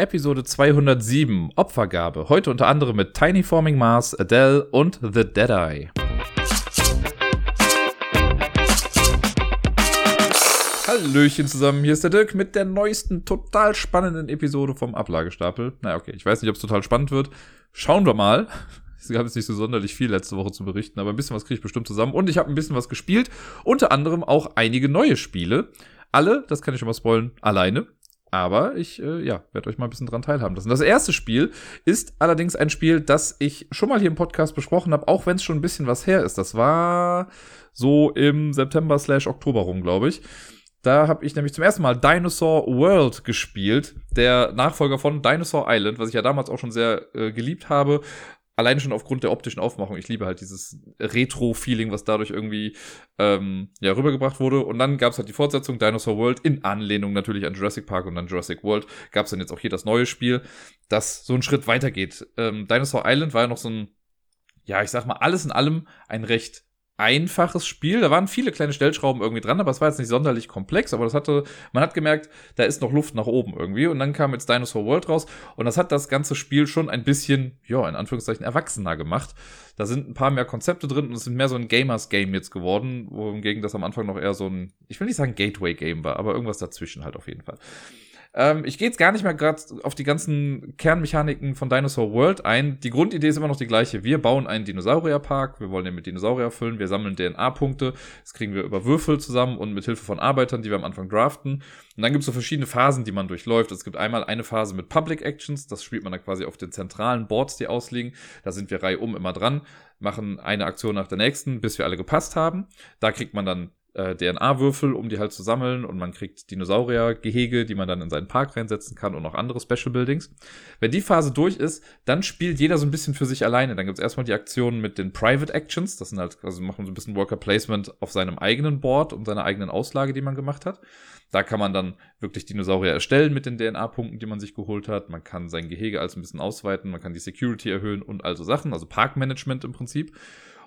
Episode 207 Opfergabe. Heute unter anderem mit Tiny Forming Mars, Adele und The Deadeye. Hallöchen zusammen, hier ist der Dirk mit der neuesten, total spannenden Episode vom Ablagestapel. Naja, okay, ich weiß nicht, ob es total spannend wird. Schauen wir mal. Es gab jetzt nicht so sonderlich viel letzte Woche zu berichten, aber ein bisschen was kriege ich bestimmt zusammen. Und ich habe ein bisschen was gespielt. Unter anderem auch einige neue Spiele. Alle, das kann ich schon mal spoilen, alleine. Aber ich, äh, ja, werde euch mal ein bisschen dran teilhaben lassen. Das erste Spiel ist allerdings ein Spiel, das ich schon mal hier im Podcast besprochen habe, auch wenn es schon ein bisschen was her ist. Das war so im September slash Oktober rum, glaube ich. Da habe ich nämlich zum ersten Mal Dinosaur World gespielt, der Nachfolger von Dinosaur Island, was ich ja damals auch schon sehr äh, geliebt habe alleine schon aufgrund der optischen Aufmachung. Ich liebe halt dieses Retro-Feeling, was dadurch irgendwie ähm, ja, rübergebracht wurde. Und dann gab es halt die Fortsetzung Dinosaur World in Anlehnung natürlich an Jurassic Park und dann Jurassic World. Gab es dann jetzt auch hier das neue Spiel, das so einen Schritt weitergeht. Ähm, Dinosaur Island war ja noch so ein, ja, ich sag mal, alles in allem ein recht einfaches Spiel. Da waren viele kleine Stellschrauben irgendwie dran, aber es war jetzt nicht sonderlich komplex, aber das hatte, man hat gemerkt, da ist noch Luft nach oben irgendwie. Und dann kam jetzt Dinosaur World raus und das hat das ganze Spiel schon ein bisschen, ja, in Anführungszeichen erwachsener gemacht. Da sind ein paar mehr Konzepte drin und es sind mehr so ein Gamers-Game jetzt geworden, wohingegen das am Anfang noch eher so ein, ich will nicht sagen Gateway-Game war, aber irgendwas dazwischen halt auf jeden Fall. Ähm, ich gehe jetzt gar nicht mehr gerade auf die ganzen Kernmechaniken von Dinosaur World ein. Die Grundidee ist immer noch die gleiche. Wir bauen einen Dinosaurierpark, wir wollen den mit Dinosaurier füllen, wir sammeln DNA-Punkte, das kriegen wir über Würfel zusammen und mit Hilfe von Arbeitern, die wir am Anfang draften. Und dann gibt es so verschiedene Phasen, die man durchläuft. Es gibt einmal eine Phase mit Public Actions, das spielt man dann quasi auf den zentralen Boards, die ausliegen. Da sind wir reihum immer dran, machen eine Aktion nach der nächsten, bis wir alle gepasst haben. Da kriegt man dann äh, DNA-Würfel, um die halt zu sammeln und man kriegt Dinosaurier-Gehege, die man dann in seinen Park reinsetzen kann und noch andere Special Buildings. Wenn die Phase durch ist, dann spielt jeder so ein bisschen für sich alleine. Dann gibt es erstmal die Aktionen mit den Private Actions, das sind halt, also machen so ein bisschen Worker Placement auf seinem eigenen Board und seiner eigenen Auslage, die man gemacht hat. Da kann man dann wirklich Dinosaurier erstellen mit den DNA-Punkten, die man sich geholt hat. Man kann sein Gehege als ein bisschen ausweiten, man kann die Security erhöhen und also Sachen, also Parkmanagement im Prinzip.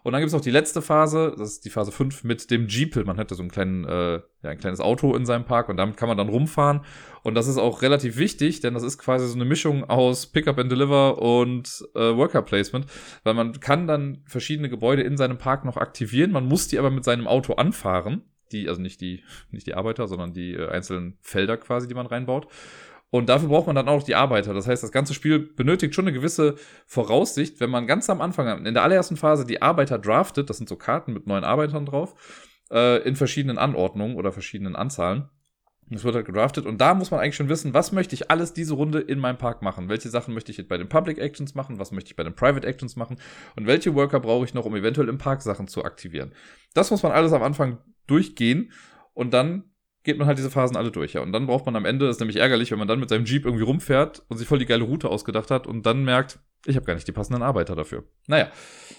Und dann gibt es noch die letzte Phase, das ist die Phase 5 mit dem Jeepel. Man hätte so einen kleinen, äh, ja, ein kleines Auto in seinem Park und damit kann man dann rumfahren. Und das ist auch relativ wichtig, denn das ist quasi so eine Mischung aus Pickup and Deliver und äh, Worker Placement, weil man kann dann verschiedene Gebäude in seinem Park noch aktivieren. Man muss die aber mit seinem Auto anfahren. Die, also nicht die, nicht die Arbeiter, sondern die äh, einzelnen Felder quasi, die man reinbaut. Und dafür braucht man dann auch die Arbeiter. Das heißt, das ganze Spiel benötigt schon eine gewisse Voraussicht. Wenn man ganz am Anfang, in der allerersten Phase, die Arbeiter draftet, das sind so Karten mit neuen Arbeitern drauf, äh, in verschiedenen Anordnungen oder verschiedenen Anzahlen. Das wird halt gedraftet und da muss man eigentlich schon wissen, was möchte ich alles diese Runde in meinem Park machen? Welche Sachen möchte ich bei den Public Actions machen? Was möchte ich bei den Private Actions machen? Und welche Worker brauche ich noch, um eventuell im Park Sachen zu aktivieren? Das muss man alles am Anfang durchgehen und dann geht man halt diese Phasen alle durch, ja. Und dann braucht man am Ende, ist nämlich ärgerlich, wenn man dann mit seinem Jeep irgendwie rumfährt und sich voll die geile Route ausgedacht hat und dann merkt, ich habe gar nicht die passenden Arbeiter dafür. Naja,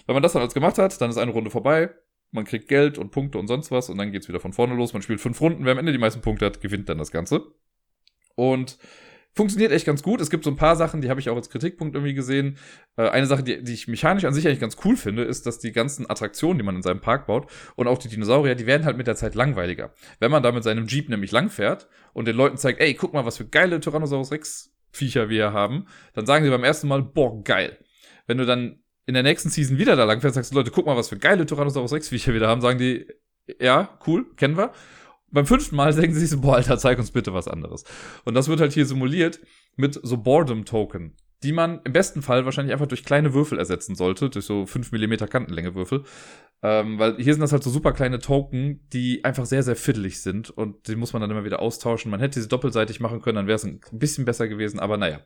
wenn man das dann alles gemacht hat, dann ist eine Runde vorbei, man kriegt Geld und Punkte und sonst was und dann geht's wieder von vorne los. Man spielt fünf Runden, wer am Ende die meisten Punkte hat, gewinnt dann das Ganze. Und funktioniert echt ganz gut. Es gibt so ein paar Sachen, die habe ich auch als Kritikpunkt irgendwie gesehen. Äh, eine Sache, die, die ich mechanisch an sich eigentlich ganz cool finde, ist, dass die ganzen Attraktionen, die man in seinem Park baut und auch die Dinosaurier, die werden halt mit der Zeit langweiliger. Wenn man da mit seinem Jeep nämlich langfährt und den Leuten zeigt, ey, guck mal, was für geile Tyrannosaurus Rex Viecher wir haben, dann sagen sie beim ersten Mal, boah, geil. Wenn du dann in der nächsten Season wieder da langfährst, sagst du, Leute, guck mal, was für geile Tyrannosaurus Rex Viecher wir da haben, sagen die, ja, cool, kennen wir beim fünften Mal denken sie sich so, boah, Alter, zeig uns bitte was anderes. Und das wird halt hier simuliert mit so Boredom-Token, die man im besten Fall wahrscheinlich einfach durch kleine Würfel ersetzen sollte, durch so 5 mm Kantenlänge Würfel. Ähm, weil hier sind das halt so super kleine Token, die einfach sehr, sehr fiddelig sind und die muss man dann immer wieder austauschen. Man hätte sie doppelseitig machen können, dann wäre es ein bisschen besser gewesen, aber naja.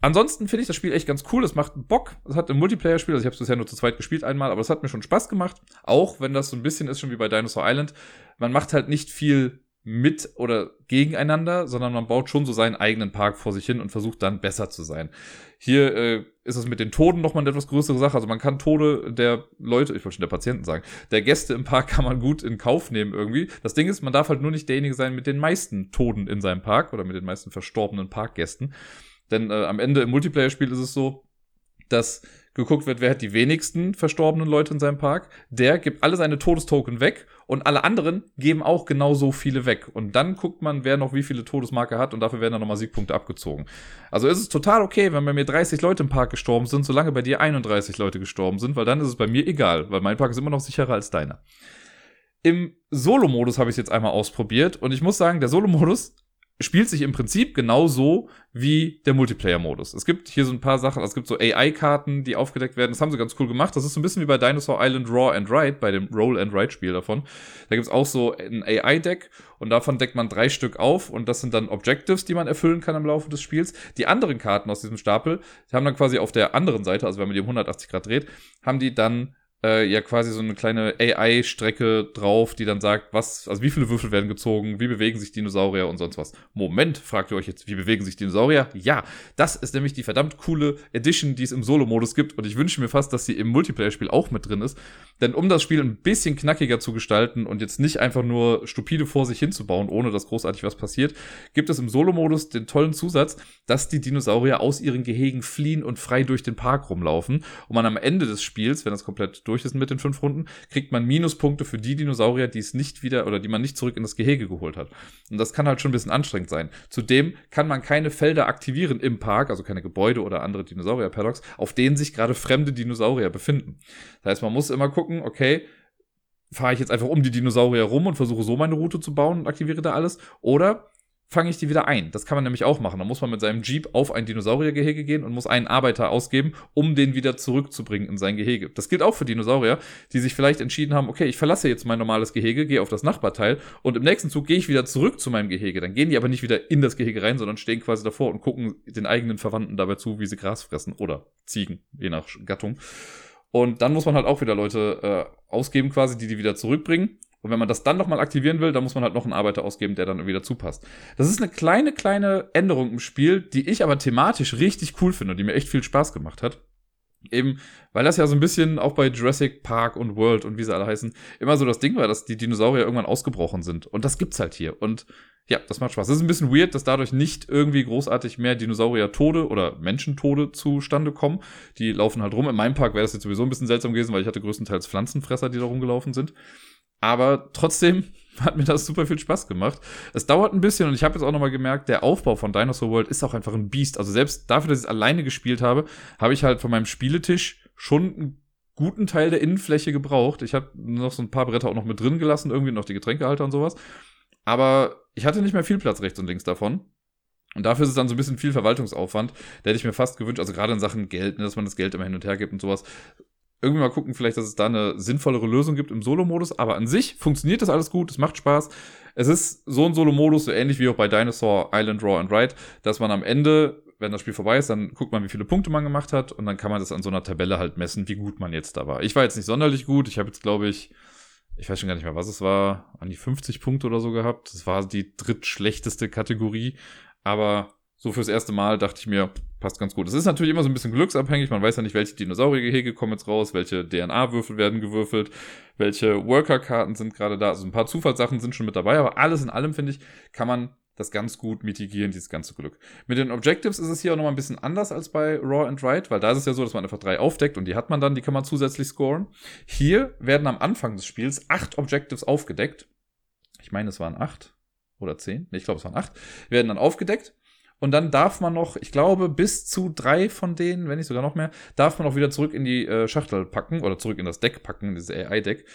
Ansonsten finde ich das Spiel echt ganz cool. Es macht Bock. Es hat ein Multiplayer-Spiel. Also ich habe es bisher nur zu zweit gespielt einmal, aber es hat mir schon Spaß gemacht. Auch wenn das so ein bisschen ist, schon wie bei Dinosaur Island. Man macht halt nicht viel mit oder gegeneinander, sondern man baut schon so seinen eigenen Park vor sich hin und versucht dann besser zu sein. Hier äh, ist es mit den Toten nochmal eine etwas größere Sache. Also man kann Tode der Leute, ich wollte schon der Patienten sagen, der Gäste im Park kann man gut in Kauf nehmen irgendwie. Das Ding ist, man darf halt nur nicht derjenige sein mit den meisten Toten in seinem Park oder mit den meisten verstorbenen Parkgästen. Denn äh, am Ende im Multiplayer-Spiel ist es so, dass geguckt wird, wer hat die wenigsten verstorbenen Leute in seinem Park. Der gibt alle seine Todestoken weg und alle anderen geben auch genauso viele weg. Und dann guckt man, wer noch wie viele Todesmarke hat und dafür werden dann nochmal Siegpunkte abgezogen. Also ist es total okay, wenn bei mir 30 Leute im Park gestorben sind, solange bei dir 31 Leute gestorben sind, weil dann ist es bei mir egal, weil mein Park ist immer noch sicherer als deiner. Im Solo-Modus habe ich es jetzt einmal ausprobiert und ich muss sagen, der Solo-Modus spielt sich im Prinzip genauso wie der Multiplayer-Modus. Es gibt hier so ein paar Sachen, also es gibt so AI-Karten, die aufgedeckt werden. Das haben sie ganz cool gemacht. Das ist so ein bisschen wie bei Dinosaur Island Raw and Ride, bei dem Roll and Ride-Spiel davon. Da gibt's auch so ein AI-Deck und davon deckt man drei Stück auf und das sind dann Objectives, die man erfüllen kann im Laufe des Spiels. Die anderen Karten aus diesem Stapel, die haben dann quasi auf der anderen Seite, also wenn man die um 180 Grad dreht, haben die dann äh, ja quasi so eine kleine AI-Strecke drauf, die dann sagt, was, also wie viele Würfel werden gezogen, wie bewegen sich Dinosaurier und sonst was. Moment, fragt ihr euch jetzt, wie bewegen sich Dinosaurier? Ja, das ist nämlich die verdammt coole Edition, die es im Solo-Modus gibt und ich wünsche mir fast, dass sie im Multiplayer-Spiel auch mit drin ist. Denn um das Spiel ein bisschen knackiger zu gestalten und jetzt nicht einfach nur stupide vor sich hinzubauen, ohne dass großartig was passiert, gibt es im Solo-Modus den tollen Zusatz, dass die Dinosaurier aus ihren Gehegen fliehen und frei durch den Park rumlaufen und man am Ende des Spiels, wenn das komplett durch ist mit den fünf Runden, kriegt man Minuspunkte für die Dinosaurier, die es nicht wieder oder die man nicht zurück in das Gehege geholt hat. Und das kann halt schon ein bisschen anstrengend sein. Zudem kann man keine Felder aktivieren im Park, also keine Gebäude oder andere Dinosaurier-Paddocks, auf denen sich gerade fremde Dinosaurier befinden. Das heißt, man muss immer gucken, okay, fahre ich jetzt einfach um die Dinosaurier rum und versuche so meine Route zu bauen und aktiviere da alles? Oder fange ich die wieder ein. Das kann man nämlich auch machen. Da muss man mit seinem Jeep auf ein Dinosauriergehege gehen und muss einen Arbeiter ausgeben, um den wieder zurückzubringen in sein Gehege. Das gilt auch für Dinosaurier, die sich vielleicht entschieden haben, okay, ich verlasse jetzt mein normales Gehege, gehe auf das Nachbarteil und im nächsten Zug gehe ich wieder zurück zu meinem Gehege. Dann gehen die aber nicht wieder in das Gehege rein, sondern stehen quasi davor und gucken den eigenen Verwandten dabei zu, wie sie Gras fressen oder Ziegen, je nach Gattung. Und dann muss man halt auch wieder Leute äh, ausgeben quasi, die die wieder zurückbringen. Und wenn man das dann nochmal aktivieren will, dann muss man halt noch einen Arbeiter ausgeben, der dann wieder zupasst. Das ist eine kleine, kleine Änderung im Spiel, die ich aber thematisch richtig cool finde und die mir echt viel Spaß gemacht hat. Eben, weil das ja so ein bisschen auch bei Jurassic Park und World und wie sie alle heißen, immer so das Ding war, dass die Dinosaurier irgendwann ausgebrochen sind. Und das gibt's halt hier. Und ja, das macht Spaß. Es ist ein bisschen weird, dass dadurch nicht irgendwie großartig mehr Dinosaurier-Tode oder Menschentode zustande kommen. Die laufen halt rum. In meinem Park wäre das jetzt sowieso ein bisschen seltsam gewesen, weil ich hatte größtenteils Pflanzenfresser, die da rumgelaufen sind. Aber trotzdem hat mir das super viel Spaß gemacht. Es dauert ein bisschen und ich habe jetzt auch nochmal gemerkt, der Aufbau von Dinosaur World ist auch einfach ein Biest. Also selbst dafür, dass ich es alleine gespielt habe, habe ich halt von meinem Spieletisch schon einen guten Teil der Innenfläche gebraucht. Ich habe noch so ein paar Bretter auch noch mit drin gelassen, irgendwie noch die Getränkehalter und sowas. Aber ich hatte nicht mehr viel Platz rechts und links davon. Und dafür ist es dann so ein bisschen viel Verwaltungsaufwand. Da hätte ich mir fast gewünscht, also gerade in Sachen Geld, ne, dass man das Geld immer hin und her gibt und sowas, irgendwie mal gucken, vielleicht, dass es da eine sinnvollere Lösung gibt im Solo-Modus. Aber an sich funktioniert das alles gut, es macht Spaß. Es ist so ein Solo-Modus, so ähnlich wie auch bei Dinosaur Island Raw and Ride, dass man am Ende, wenn das Spiel vorbei ist, dann guckt man, wie viele Punkte man gemacht hat und dann kann man das an so einer Tabelle halt messen, wie gut man jetzt da war. Ich war jetzt nicht sonderlich gut. Ich habe jetzt, glaube ich, ich weiß schon gar nicht mehr, was es war, an die 50 Punkte oder so gehabt. Das war die drittschlechteste Kategorie. Aber so fürs erste Mal dachte ich mir, passt ganz gut. Es ist natürlich immer so ein bisschen glücksabhängig. Man weiß ja nicht, welche Dinosauriergehege kommen jetzt raus, welche DNA-Würfel werden gewürfelt, welche Worker-Karten sind gerade da. Also ein paar Zufallssachen sind schon mit dabei, aber alles in allem, finde ich, kann man das ganz gut mitigieren, dieses ganze Glück. Mit den Objectives ist es hier auch nochmal ein bisschen anders als bei Raw and Ride, weil da ist es ja so, dass man einfach drei aufdeckt und die hat man dann, die kann man zusätzlich scoren. Hier werden am Anfang des Spiels acht Objectives aufgedeckt. Ich meine, es waren acht oder zehn. Nee, ich glaube, es waren acht. Werden dann aufgedeckt und dann darf man noch, ich glaube, bis zu drei von denen, wenn nicht sogar noch mehr, darf man auch wieder zurück in die äh, Schachtel packen oder zurück in das Deck packen, dieses AI-Deck.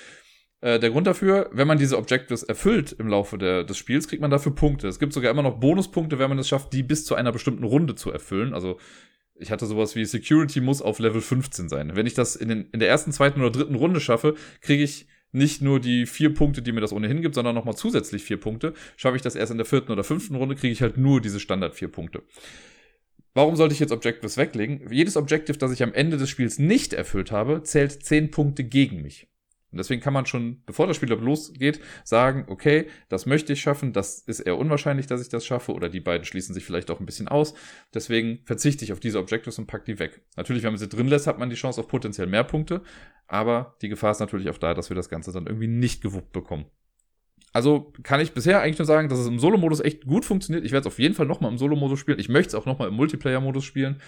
Äh, der Grund dafür, wenn man diese Objectives erfüllt im Laufe der, des Spiels, kriegt man dafür Punkte. Es gibt sogar immer noch Bonuspunkte, wenn man es schafft, die bis zu einer bestimmten Runde zu erfüllen. Also ich hatte sowas wie Security muss auf Level 15 sein. Wenn ich das in, den, in der ersten, zweiten oder dritten Runde schaffe, kriege ich nicht nur die vier Punkte, die mir das ohnehin gibt, sondern nochmal zusätzlich vier Punkte. Schaffe ich das erst in der vierten oder fünften Runde, kriege ich halt nur diese Standard vier Punkte. Warum sollte ich jetzt Objectives weglegen? Jedes Objective, das ich am Ende des Spiels nicht erfüllt habe, zählt zehn Punkte gegen mich. Und deswegen kann man schon, bevor das Spiel losgeht, sagen, okay, das möchte ich schaffen, das ist eher unwahrscheinlich, dass ich das schaffe, oder die beiden schließen sich vielleicht auch ein bisschen aus. Deswegen verzichte ich auf diese Objectives und pack die weg. Natürlich, wenn man sie drin lässt, hat man die Chance auf potenziell mehr Punkte, aber die Gefahr ist natürlich auch da, dass wir das Ganze dann irgendwie nicht gewuppt bekommen. Also kann ich bisher eigentlich nur sagen, dass es im Solo-Modus echt gut funktioniert. Ich werde es auf jeden Fall nochmal im Solo-Modus spielen. Ich möchte es auch nochmal im Multiplayer-Modus spielen.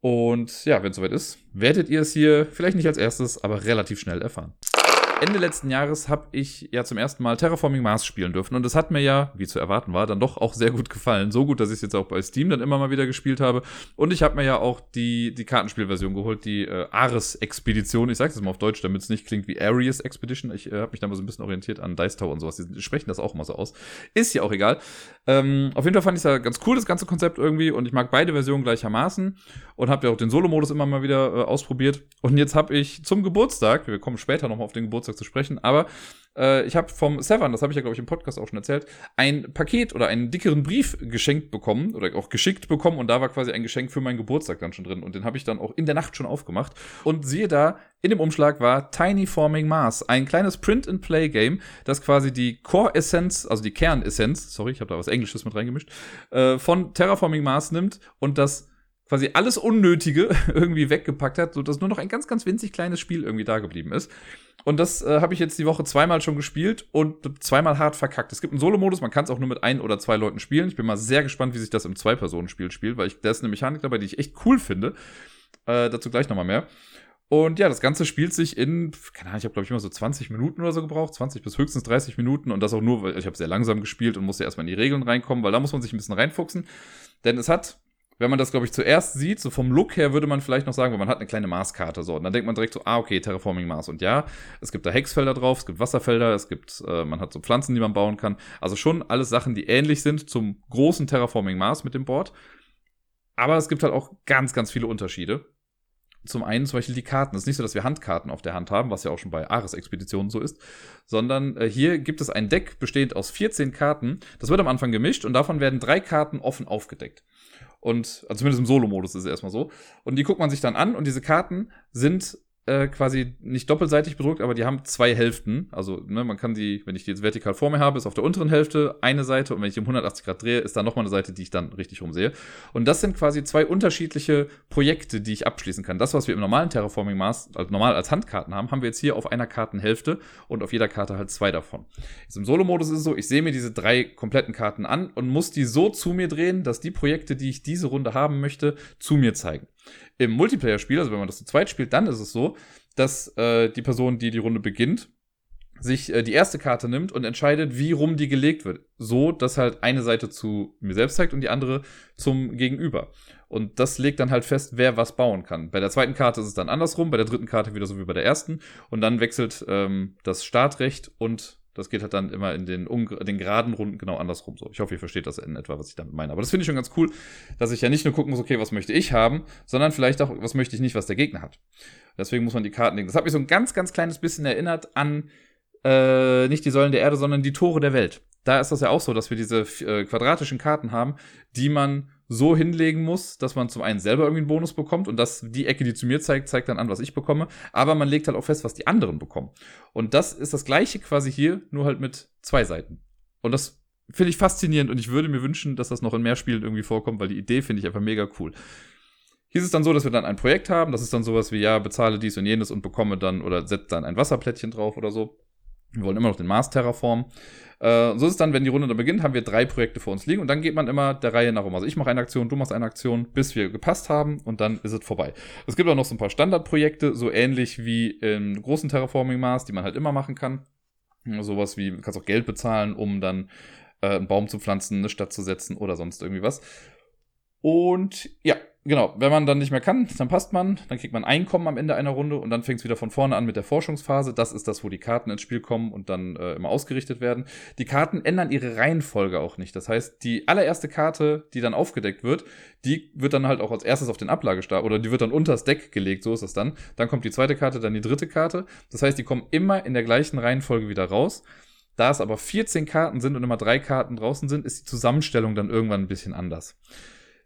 Und ja, wenn es soweit ist, werdet ihr es hier vielleicht nicht als erstes, aber relativ schnell erfahren. Ende letzten Jahres habe ich ja zum ersten Mal Terraforming Mars spielen dürfen und das hat mir ja, wie zu erwarten war, dann doch auch sehr gut gefallen. So gut, dass ich es jetzt auch bei Steam dann immer mal wieder gespielt habe. Und ich habe mir ja auch die, die Kartenspielversion geholt, die äh, Ares-Expedition. Ich sage es mal auf Deutsch, damit es nicht klingt wie Arius Expedition. Ich äh, habe mich da mal so ein bisschen orientiert an Dice Tower und sowas. Die sprechen das auch immer so aus. Ist ja auch egal. Ähm, auf jeden Fall fand ich es ja ganz cool, das ganze Konzept irgendwie. Und ich mag beide Versionen gleichermaßen. Und habe ja auch den Solo-Modus immer mal wieder äh, ausprobiert. Und jetzt habe ich zum Geburtstag, wir kommen später nochmal auf den Geburtstag Geburtstag zu sprechen, aber äh, ich habe vom Severn, das habe ich ja, glaube ich, im Podcast auch schon erzählt, ein Paket oder einen dickeren Brief geschenkt bekommen oder auch geschickt bekommen und da war quasi ein Geschenk für meinen Geburtstag dann schon drin und den habe ich dann auch in der Nacht schon aufgemacht und siehe da, in dem Umschlag war Tiny Forming Mars, ein kleines Print-and-Play-Game, das quasi die Core-Essenz, also die Kernessenz, sorry, ich habe da was Englisches mit reingemischt, äh, von Terraforming Mars nimmt und das quasi alles Unnötige irgendwie weggepackt hat, sodass nur noch ein ganz, ganz winzig kleines Spiel irgendwie da geblieben ist. Und das äh, habe ich jetzt die Woche zweimal schon gespielt und zweimal hart verkackt. Es gibt einen Solo-Modus, man kann es auch nur mit ein oder zwei Leuten spielen. Ich bin mal sehr gespannt, wie sich das im Zwei-Personen-Spiel spielt, weil ich, da ist eine Mechanik dabei, die ich echt cool finde. Äh, dazu gleich nochmal mehr. Und ja, das Ganze spielt sich in, keine Ahnung, ich habe glaube ich immer so 20 Minuten oder so gebraucht, 20 bis höchstens 30 Minuten und das auch nur, weil ich habe sehr langsam gespielt und musste erstmal in die Regeln reinkommen, weil da muss man sich ein bisschen reinfuchsen. Denn es hat wenn man das, glaube ich, zuerst sieht, so vom Look her würde man vielleicht noch sagen, weil man hat eine kleine Marskarte so. Und dann denkt man direkt so, ah, okay, Terraforming Mars. Und ja, es gibt da Hexfelder drauf, es gibt Wasserfelder, es gibt, äh, man hat so Pflanzen, die man bauen kann. Also schon alles Sachen, die ähnlich sind zum großen Terraforming Mars mit dem Board. Aber es gibt halt auch ganz, ganz viele Unterschiede. Zum einen zum Beispiel die Karten. Es ist nicht so, dass wir Handkarten auf der Hand haben, was ja auch schon bei Ares-Expeditionen so ist, sondern äh, hier gibt es ein Deck bestehend aus 14 Karten. Das wird am Anfang gemischt und davon werden drei Karten offen aufgedeckt. Und also zumindest im Solo-Modus ist es erstmal so. Und die guckt man sich dann an und diese Karten sind äh, quasi nicht doppelseitig bedruckt, aber die haben zwei Hälften. Also ne, man kann die, wenn ich die jetzt vertikal vor mir habe, ist auf der unteren Hälfte eine Seite und wenn ich um 180 Grad drehe, ist da nochmal eine Seite, die ich dann richtig rumsehe. Und das sind quasi zwei unterschiedliche Projekte, die ich abschließen kann. Das, was wir im normalen Terraforming Maß, also normal als Handkarten haben, haben wir jetzt hier auf einer Kartenhälfte und auf jeder Karte halt zwei davon. Jetzt im Solo-Modus ist es so, ich sehe mir diese drei kompletten Karten an und muss die so zu mir drehen, dass die Projekte, die ich diese Runde haben möchte, zu mir zeigen. Im Multiplayer-Spiel, also wenn man das zu zweit spielt, dann ist es so, dass äh, die Person, die die Runde beginnt, sich äh, die erste Karte nimmt und entscheidet, wie rum die gelegt wird. So, dass halt eine Seite zu mir selbst zeigt und die andere zum Gegenüber. Und das legt dann halt fest, wer was bauen kann. Bei der zweiten Karte ist es dann andersrum, bei der dritten Karte wieder so wie bei der ersten. Und dann wechselt ähm, das Startrecht und das geht halt dann immer in den, den geraden Runden genau andersrum so. Ich hoffe, ihr versteht das in etwa, was ich damit meine. Aber das finde ich schon ganz cool, dass ich ja nicht nur gucken muss, okay, was möchte ich haben, sondern vielleicht auch, was möchte ich nicht, was der Gegner hat. Deswegen muss man die Karten legen. Das hat mich so ein ganz, ganz kleines bisschen erinnert an äh, nicht die Säulen der Erde, sondern die Tore der Welt. Da ist das ja auch so, dass wir diese äh, quadratischen Karten haben, die man so hinlegen muss, dass man zum einen selber irgendwie einen Bonus bekommt und dass die Ecke, die zu mir zeigt, zeigt dann an, was ich bekomme. Aber man legt halt auch fest, was die anderen bekommen. Und das ist das gleiche quasi hier, nur halt mit zwei Seiten. Und das finde ich faszinierend und ich würde mir wünschen, dass das noch in mehr Spielen irgendwie vorkommt, weil die Idee finde ich einfach mega cool. Hier ist es dann so, dass wir dann ein Projekt haben. Das ist dann sowas wie, ja, bezahle dies und jenes und bekomme dann oder setze dann ein Wasserplättchen drauf oder so. Wir wollen immer noch den Mars terraformen. Äh, so ist es dann, wenn die Runde dann beginnt, haben wir drei Projekte vor uns liegen und dann geht man immer der Reihe nach um. Also ich mache eine Aktion, du machst eine Aktion, bis wir gepasst haben und dann ist es vorbei. Es gibt auch noch so ein paar Standardprojekte, so ähnlich wie im großen Terraforming Mars, die man halt immer machen kann. Sowas wie, du kannst auch Geld bezahlen, um dann äh, einen Baum zu pflanzen, eine Stadt zu setzen oder sonst irgendwie was. Und ja, genau, wenn man dann nicht mehr kann, dann passt man, dann kriegt man Einkommen am Ende einer Runde und dann fängt es wieder von vorne an mit der Forschungsphase. Das ist das, wo die Karten ins Spiel kommen und dann äh, immer ausgerichtet werden. Die Karten ändern ihre Reihenfolge auch nicht. Das heißt, die allererste Karte, die dann aufgedeckt wird, die wird dann halt auch als erstes auf den Ablagestapel oder die wird dann unter das Deck gelegt, so ist das dann. Dann kommt die zweite Karte, dann die dritte Karte. Das heißt, die kommen immer in der gleichen Reihenfolge wieder raus. Da es aber 14 Karten sind und immer drei Karten draußen sind, ist die Zusammenstellung dann irgendwann ein bisschen anders.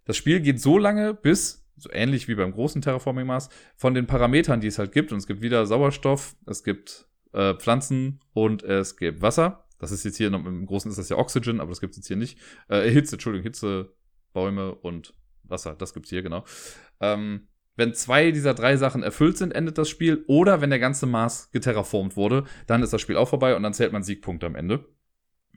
Das Spiel geht so lange, bis, so ähnlich wie beim großen Terraforming Mars, von den Parametern, die es halt gibt, und es gibt wieder Sauerstoff, es gibt äh, Pflanzen und es gibt Wasser. Das ist jetzt hier, im Großen ist das ja Oxygen, aber das gibt es jetzt hier nicht. Äh, Hitze, Entschuldigung, Hitze, Bäume und Wasser, das gibt's hier, genau. Ähm, wenn zwei dieser drei Sachen erfüllt sind, endet das Spiel. Oder wenn der ganze Mars geterraformt wurde, dann ist das Spiel auch vorbei und dann zählt man Siegpunkte am Ende.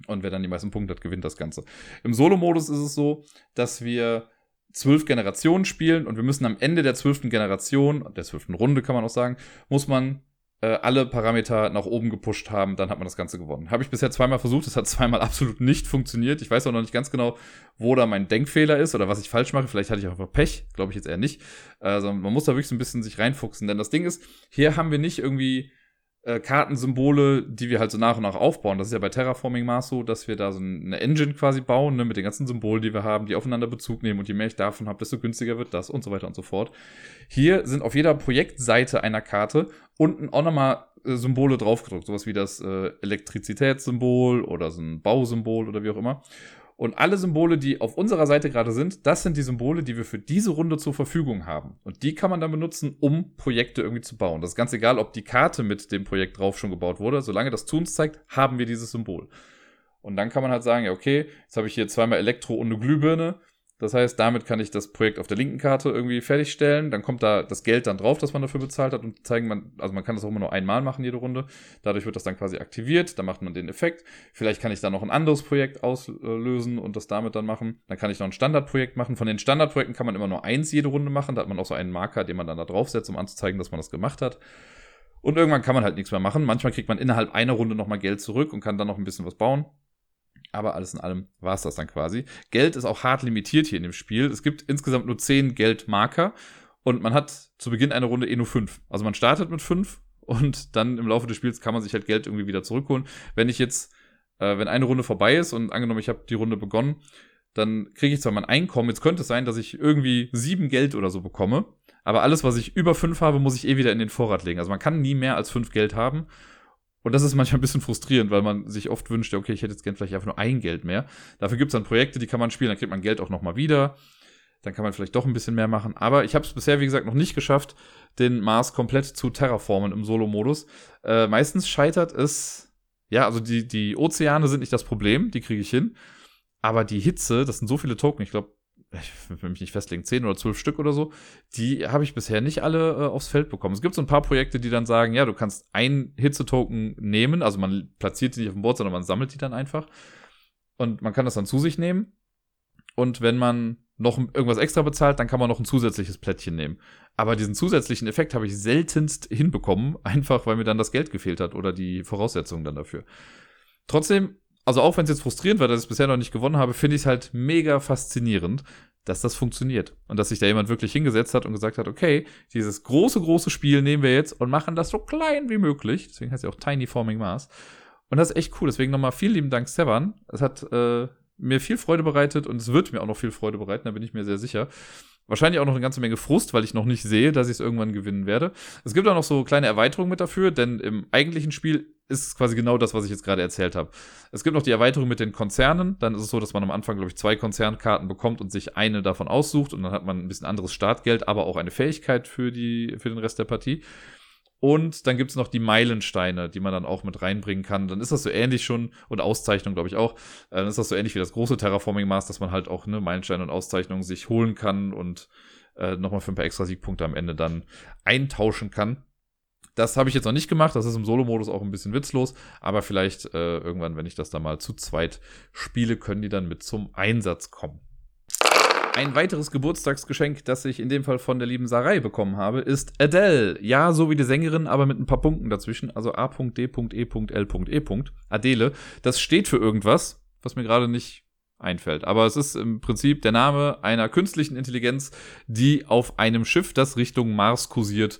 Und wer dann die meisten Punkte hat, gewinnt das Ganze. Im Solo-Modus ist es so, dass wir zwölf Generationen spielen und wir müssen am Ende der zwölften Generation, der zwölften Runde kann man auch sagen, muss man äh, alle Parameter nach oben gepusht haben, dann hat man das Ganze gewonnen. Habe ich bisher zweimal versucht, es hat zweimal absolut nicht funktioniert. Ich weiß auch noch nicht ganz genau, wo da mein Denkfehler ist oder was ich falsch mache. Vielleicht hatte ich einfach Pech, glaube ich jetzt eher nicht. Also man muss da wirklich so ein bisschen sich reinfuchsen, denn das Ding ist, hier haben wir nicht irgendwie äh, Kartensymbole, die wir halt so nach und nach aufbauen. Das ist ja bei Terraforming Mars so, dass wir da so eine Engine quasi bauen, ne, mit den ganzen Symbolen, die wir haben, die aufeinander Bezug nehmen und je mehr ich davon habe, desto günstiger wird das und so weiter und so fort. Hier sind auf jeder Projektseite einer Karte unten auch nochmal äh, Symbole draufgedruckt, sowas wie das äh, Elektrizitätssymbol oder so ein Bausymbol oder wie auch immer. Und alle Symbole, die auf unserer Seite gerade sind, das sind die Symbole, die wir für diese Runde zur Verfügung haben. Und die kann man dann benutzen, um Projekte irgendwie zu bauen. Das ist ganz egal, ob die Karte mit dem Projekt drauf schon gebaut wurde. Solange das zu uns zeigt, haben wir dieses Symbol. Und dann kann man halt sagen, ja, okay, jetzt habe ich hier zweimal Elektro und eine Glühbirne. Das heißt, damit kann ich das Projekt auf der linken Karte irgendwie fertigstellen. Dann kommt da das Geld dann drauf, das man dafür bezahlt hat und zeigen man, also man kann das auch immer nur einmal machen, jede Runde. Dadurch wird das dann quasi aktiviert, dann macht man den Effekt. Vielleicht kann ich dann noch ein anderes Projekt auslösen und das damit dann machen. Dann kann ich noch ein Standardprojekt machen. Von den Standardprojekten kann man immer nur eins jede Runde machen. Da hat man auch so einen Marker, den man dann da draufsetzt, um anzuzeigen, dass man das gemacht hat. Und irgendwann kann man halt nichts mehr machen. Manchmal kriegt man innerhalb einer Runde nochmal Geld zurück und kann dann noch ein bisschen was bauen. Aber alles in allem war es das dann quasi. Geld ist auch hart limitiert hier in dem Spiel. Es gibt insgesamt nur 10 Geldmarker und man hat zu Beginn einer Runde eh nur 5. Also man startet mit 5 und dann im Laufe des Spiels kann man sich halt Geld irgendwie wieder zurückholen. Wenn ich jetzt, äh, wenn eine Runde vorbei ist und angenommen, ich habe die Runde begonnen, dann kriege ich zwar mein Einkommen. Jetzt könnte es sein, dass ich irgendwie 7 Geld oder so bekomme. Aber alles, was ich über 5 habe, muss ich eh wieder in den Vorrat legen. Also man kann nie mehr als 5 Geld haben. Und das ist manchmal ein bisschen frustrierend, weil man sich oft wünscht, okay, ich hätte jetzt gern vielleicht einfach nur ein Geld mehr. Dafür gibt es dann Projekte, die kann man spielen, dann kriegt man Geld auch nochmal wieder. Dann kann man vielleicht doch ein bisschen mehr machen. Aber ich habe es bisher, wie gesagt, noch nicht geschafft, den Mars komplett zu terraformen im Solo-Modus. Äh, meistens scheitert es, ja, also die, die Ozeane sind nicht das Problem, die kriege ich hin. Aber die Hitze, das sind so viele Token, ich glaube, ich will mich nicht festlegen, 10 oder 12 Stück oder so, die habe ich bisher nicht alle äh, aufs Feld bekommen. Es gibt so ein paar Projekte, die dann sagen, ja, du kannst ein Hitzetoken nehmen, also man platziert die nicht auf dem Board, sondern man sammelt die dann einfach. Und man kann das dann zu sich nehmen. Und wenn man noch irgendwas extra bezahlt, dann kann man noch ein zusätzliches Plättchen nehmen. Aber diesen zusätzlichen Effekt habe ich seltenst hinbekommen, einfach weil mir dann das Geld gefehlt hat oder die Voraussetzungen dann dafür. Trotzdem also auch wenn es jetzt frustrierend war, dass ich bisher noch nicht gewonnen habe, finde ich es halt mega faszinierend, dass das funktioniert. Und dass sich da jemand wirklich hingesetzt hat und gesagt hat, okay, dieses große, große Spiel nehmen wir jetzt und machen das so klein wie möglich. Deswegen heißt ja auch Tiny Forming Mars. Und das ist echt cool. Deswegen nochmal vielen lieben Dank, Sevan. Es hat äh, mir viel Freude bereitet und es wird mir auch noch viel Freude bereiten, da bin ich mir sehr sicher. Wahrscheinlich auch noch eine ganze Menge Frust, weil ich noch nicht sehe, dass ich es irgendwann gewinnen werde. Es gibt auch noch so kleine Erweiterungen mit dafür, denn im eigentlichen Spiel ist es quasi genau das, was ich jetzt gerade erzählt habe. Es gibt noch die Erweiterung mit den Konzernen. Dann ist es so, dass man am Anfang, glaube ich, zwei Konzernkarten bekommt und sich eine davon aussucht. Und dann hat man ein bisschen anderes Startgeld, aber auch eine Fähigkeit für, die, für den Rest der Partie. Und dann gibt es noch die Meilensteine, die man dann auch mit reinbringen kann. Dann ist das so ähnlich schon, und Auszeichnung, glaube ich, auch. Äh, dann ist das so ähnlich wie das große Terraforming Maß, dass man halt auch ne, Meilensteine und Auszeichnungen sich holen kann und äh, nochmal für ein paar extra Siegpunkte am Ende dann eintauschen kann. Das habe ich jetzt noch nicht gemacht. Das ist im Solo-Modus auch ein bisschen witzlos. Aber vielleicht äh, irgendwann, wenn ich das da mal zu zweit spiele, können die dann mit zum Einsatz kommen. Ein weiteres Geburtstagsgeschenk, das ich in dem Fall von der lieben Sarai bekommen habe, ist Adele. Ja, so wie die Sängerin, aber mit ein paar Punkten dazwischen. Also A.D.E.L.E. Adele. Das steht für irgendwas, was mir gerade nicht einfällt. Aber es ist im Prinzip der Name einer künstlichen Intelligenz, die auf einem Schiff, das Richtung Mars kursiert,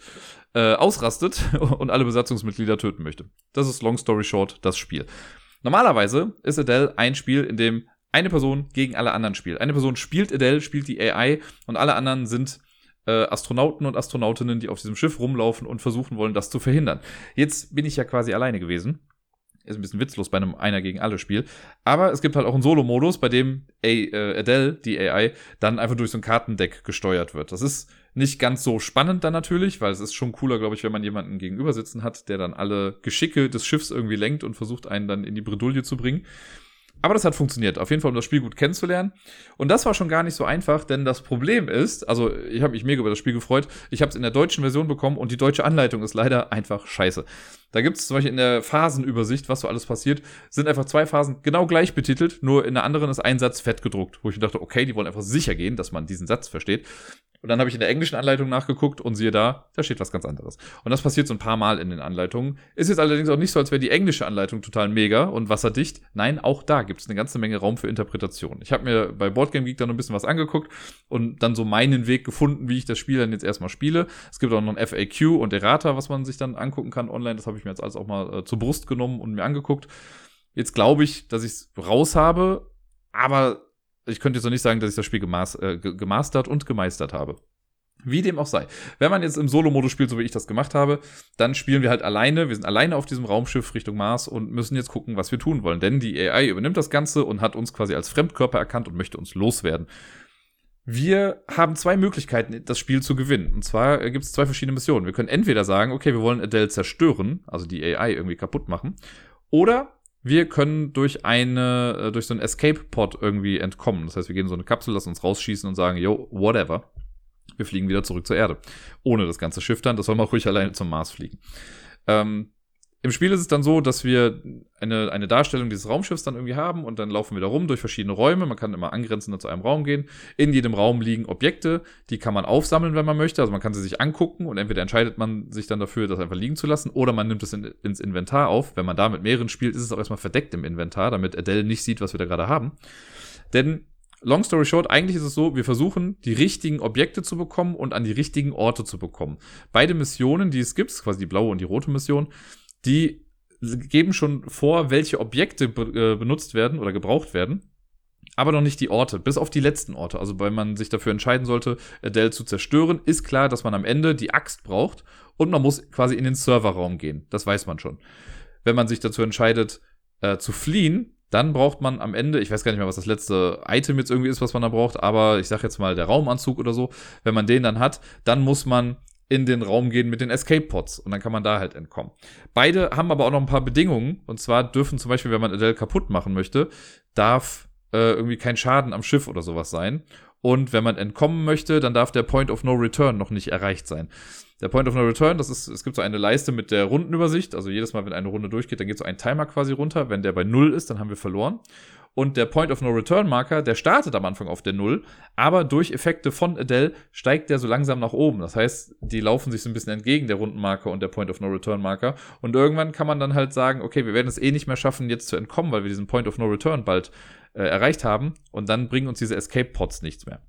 äh, ausrastet und alle Besatzungsmitglieder töten möchte. Das ist Long Story Short das Spiel. Normalerweise ist Adele ein Spiel, in dem eine Person gegen alle anderen spielt. Eine Person spielt Adele, spielt die AI und alle anderen sind äh, Astronauten und Astronautinnen, die auf diesem Schiff rumlaufen und versuchen wollen, das zu verhindern. Jetzt bin ich ja quasi alleine gewesen. Ist ein bisschen witzlos bei einem Einer gegen alle Spiel. Aber es gibt halt auch einen Solo-Modus, bei dem A äh, Adele, die AI, dann einfach durch so ein Kartendeck gesteuert wird. Das ist nicht ganz so spannend dann natürlich, weil es ist schon cooler, glaube ich, wenn man jemanden gegenüber sitzen hat, der dann alle Geschicke des Schiffs irgendwie lenkt und versucht, einen dann in die Bredouille zu bringen. Aber das hat funktioniert, auf jeden Fall, um das Spiel gut kennenzulernen. Und das war schon gar nicht so einfach, denn das Problem ist, also ich habe mich mega über das Spiel gefreut, ich habe es in der deutschen Version bekommen und die deutsche Anleitung ist leider einfach scheiße. Da gibt es zum Beispiel in der Phasenübersicht, was so alles passiert, sind einfach zwei Phasen genau gleich betitelt, nur in der anderen ist ein Satz fett gedruckt, wo ich dachte, okay, die wollen einfach sicher gehen, dass man diesen Satz versteht. Und dann habe ich in der englischen Anleitung nachgeguckt und siehe da, da steht was ganz anderes. Und das passiert so ein paar Mal in den Anleitungen. Ist jetzt allerdings auch nicht so, als wäre die englische Anleitung total mega und wasserdicht. Nein, auch da gibt es eine ganze Menge Raum für Interpretation. Ich habe mir bei Boardgame Geek dann ein bisschen was angeguckt und dann so meinen Weg gefunden, wie ich das Spiel dann jetzt erstmal spiele. Es gibt auch noch ein FAQ und Errata, was man sich dann angucken kann online. Das habe ich mir jetzt alles auch mal äh, zur Brust genommen und mir angeguckt. Jetzt glaube ich, dass ich es raus habe, aber ich könnte jetzt noch nicht sagen, dass ich das Spiel gemaß, äh, gemastert und gemeistert habe. Wie dem auch sei. Wenn man jetzt im Solo-Modus spielt, so wie ich das gemacht habe, dann spielen wir halt alleine. Wir sind alleine auf diesem Raumschiff Richtung Mars und müssen jetzt gucken, was wir tun wollen. Denn die AI übernimmt das Ganze und hat uns quasi als Fremdkörper erkannt und möchte uns loswerden. Wir haben zwei Möglichkeiten, das Spiel zu gewinnen. Und zwar gibt es zwei verschiedene Missionen. Wir können entweder sagen, okay, wir wollen Adele zerstören, also die AI irgendwie kaputt machen. Oder wir können durch eine, äh, durch so einen Escape-Pod irgendwie entkommen. Das heißt, wir gehen so eine Kapsel, lassen uns rausschießen und sagen, yo, whatever. Wir fliegen wieder zurück zur Erde. Ohne das ganze Schiff dann. Das soll man ruhig alleine zum Mars fliegen. Ähm, im Spiel ist es dann so, dass wir eine, eine Darstellung dieses Raumschiffs dann irgendwie haben und dann laufen wir da rum durch verschiedene Räume. Man kann immer angrenzend zu einem Raum gehen. In jedem Raum liegen Objekte, die kann man aufsammeln, wenn man möchte. Also man kann sie sich angucken und entweder entscheidet man sich dann dafür, das einfach liegen zu lassen oder man nimmt es in, ins Inventar auf. Wenn man da mit mehreren spielt, ist es auch erstmal verdeckt im Inventar, damit Adele nicht sieht, was wir da gerade haben. Denn Long story short, eigentlich ist es so, wir versuchen, die richtigen Objekte zu bekommen und an die richtigen Orte zu bekommen. Beide Missionen, die es gibt, quasi die blaue und die rote Mission, die geben schon vor, welche Objekte be äh, benutzt werden oder gebraucht werden, aber noch nicht die Orte, bis auf die letzten Orte. Also, wenn man sich dafür entscheiden sollte, Adele zu zerstören, ist klar, dass man am Ende die Axt braucht und man muss quasi in den Serverraum gehen. Das weiß man schon. Wenn man sich dazu entscheidet, äh, zu fliehen, dann braucht man am Ende, ich weiß gar nicht mehr, was das letzte Item jetzt irgendwie ist, was man da braucht, aber ich sag jetzt mal der Raumanzug oder so. Wenn man den dann hat, dann muss man in den Raum gehen mit den Escape Pods und dann kann man da halt entkommen. Beide haben aber auch noch ein paar Bedingungen und zwar dürfen zum Beispiel, wenn man Adele kaputt machen möchte, darf äh, irgendwie kein Schaden am Schiff oder sowas sein. Und wenn man entkommen möchte, dann darf der Point of No Return noch nicht erreicht sein. Der Point of No Return, das ist, es gibt so eine Leiste mit der Rundenübersicht. Also jedes Mal, wenn eine Runde durchgeht, dann geht so ein Timer quasi runter. Wenn der bei Null ist, dann haben wir verloren. Und der Point of No Return Marker, der startet am Anfang auf der Null, aber durch Effekte von Adele steigt der so langsam nach oben. Das heißt, die laufen sich so ein bisschen entgegen, der Rundenmarker und der Point of No Return Marker. Und irgendwann kann man dann halt sagen, okay, wir werden es eh nicht mehr schaffen, jetzt zu entkommen, weil wir diesen Point of No Return bald äh, erreicht haben. Und dann bringen uns diese Escape Pods nichts mehr.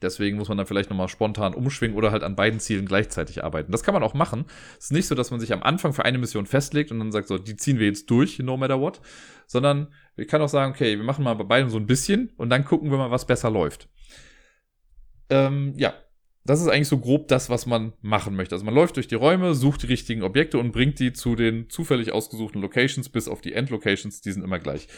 Deswegen muss man dann vielleicht nochmal spontan umschwingen oder halt an beiden Zielen gleichzeitig arbeiten. Das kann man auch machen. Es ist nicht so, dass man sich am Anfang für eine Mission festlegt und dann sagt, so, die ziehen wir jetzt durch, no matter what, sondern wir können auch sagen, okay, wir machen mal bei beiden so ein bisschen und dann gucken wir mal, was besser läuft. Ähm, ja, das ist eigentlich so grob das, was man machen möchte. Also man läuft durch die Räume, sucht die richtigen Objekte und bringt die zu den zufällig ausgesuchten Locations bis auf die Endlocations, die sind immer gleich.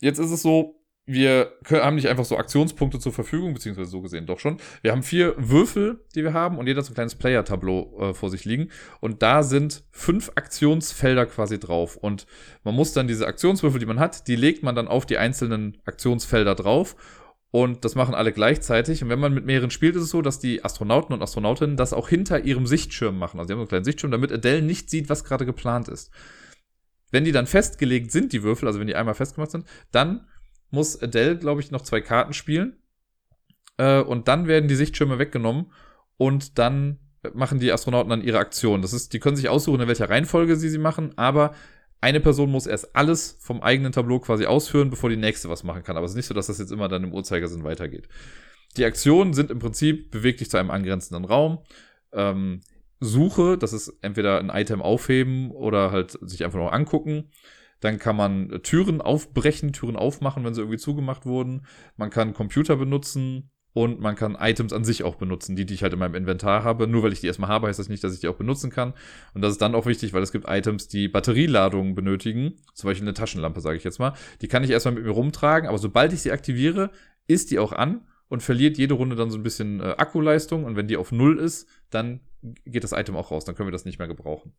Jetzt ist es so, wir haben nicht einfach so Aktionspunkte zur Verfügung, beziehungsweise so gesehen doch schon. Wir haben vier Würfel, die wir haben und jeder so ein kleines Player-Tableau äh, vor sich liegen. Und da sind fünf Aktionsfelder quasi drauf. Und man muss dann diese Aktionswürfel, die man hat, die legt man dann auf die einzelnen Aktionsfelder drauf. Und das machen alle gleichzeitig. Und wenn man mit mehreren spielt, ist es so, dass die Astronauten und Astronautinnen das auch hinter ihrem Sichtschirm machen. Also sie haben so einen kleinen Sichtschirm, damit Adele nicht sieht, was gerade geplant ist. Wenn die dann festgelegt sind, die Würfel, also wenn die einmal festgemacht sind, dann muss Adele, glaube ich, noch zwei Karten spielen. Äh, und dann werden die Sichtschirme weggenommen und dann machen die Astronauten dann ihre Aktion. Das ist, die können sich aussuchen, in welcher Reihenfolge sie sie machen, aber eine Person muss erst alles vom eigenen Tableau quasi ausführen, bevor die nächste was machen kann. Aber es ist nicht so, dass das jetzt immer dann im Uhrzeigersinn weitergeht. Die Aktionen sind im Prinzip beweg dich zu einem angrenzenden Raum. Ähm, Suche, das ist entweder ein Item aufheben oder halt sich einfach noch angucken. Dann kann man Türen aufbrechen, Türen aufmachen, wenn sie irgendwie zugemacht wurden. Man kann Computer benutzen und man kann Items an sich auch benutzen, die, die ich halt in meinem Inventar habe. Nur weil ich die erstmal habe, heißt das nicht, dass ich die auch benutzen kann. Und das ist dann auch wichtig, weil es gibt Items, die Batterieladungen benötigen. Zum Beispiel eine Taschenlampe, sage ich jetzt mal. Die kann ich erstmal mit mir rumtragen, aber sobald ich sie aktiviere, ist die auch an und verliert jede Runde dann so ein bisschen äh, Akkuleistung. Und wenn die auf Null ist, dann geht das Item auch raus. Dann können wir das nicht mehr gebrauchen.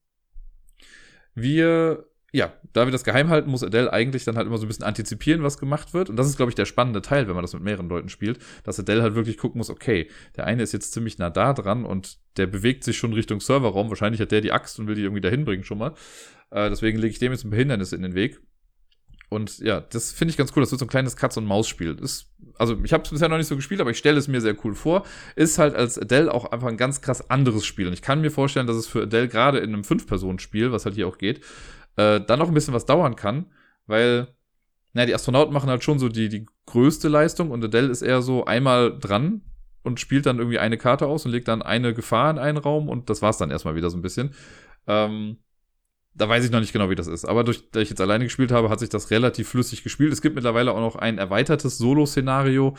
Wir ja, da wir das geheim halten, muss Adele eigentlich dann halt immer so ein bisschen antizipieren, was gemacht wird. Und das ist, glaube ich, der spannende Teil, wenn man das mit mehreren Leuten spielt, dass Adele halt wirklich gucken muss, okay, der eine ist jetzt ziemlich nah da dran und der bewegt sich schon Richtung Serverraum. Wahrscheinlich hat der die Axt und will die irgendwie dahin bringen schon mal. Äh, deswegen lege ich dem jetzt ein Behindernis in den Weg. Und ja, das finde ich ganz cool. Das wird so ein kleines Katz-und-Maus-Spiel. Also, ich habe es bisher noch nicht so gespielt, aber ich stelle es mir sehr cool vor. Ist halt als Adele auch einfach ein ganz krass anderes Spiel. Und ich kann mir vorstellen, dass es für Adele gerade in einem Fünf-Personen-Spiel, was halt hier auch geht, äh, dann noch ein bisschen was dauern kann, weil, naja, die Astronauten machen halt schon so die, die größte Leistung und Adele ist eher so einmal dran und spielt dann irgendwie eine Karte aus und legt dann eine Gefahr in einen Raum und das war's dann erstmal wieder so ein bisschen. Ähm, da weiß ich noch nicht genau, wie das ist. Aber durch, da ich jetzt alleine gespielt habe, hat sich das relativ flüssig gespielt. Es gibt mittlerweile auch noch ein erweitertes Solo-Szenario,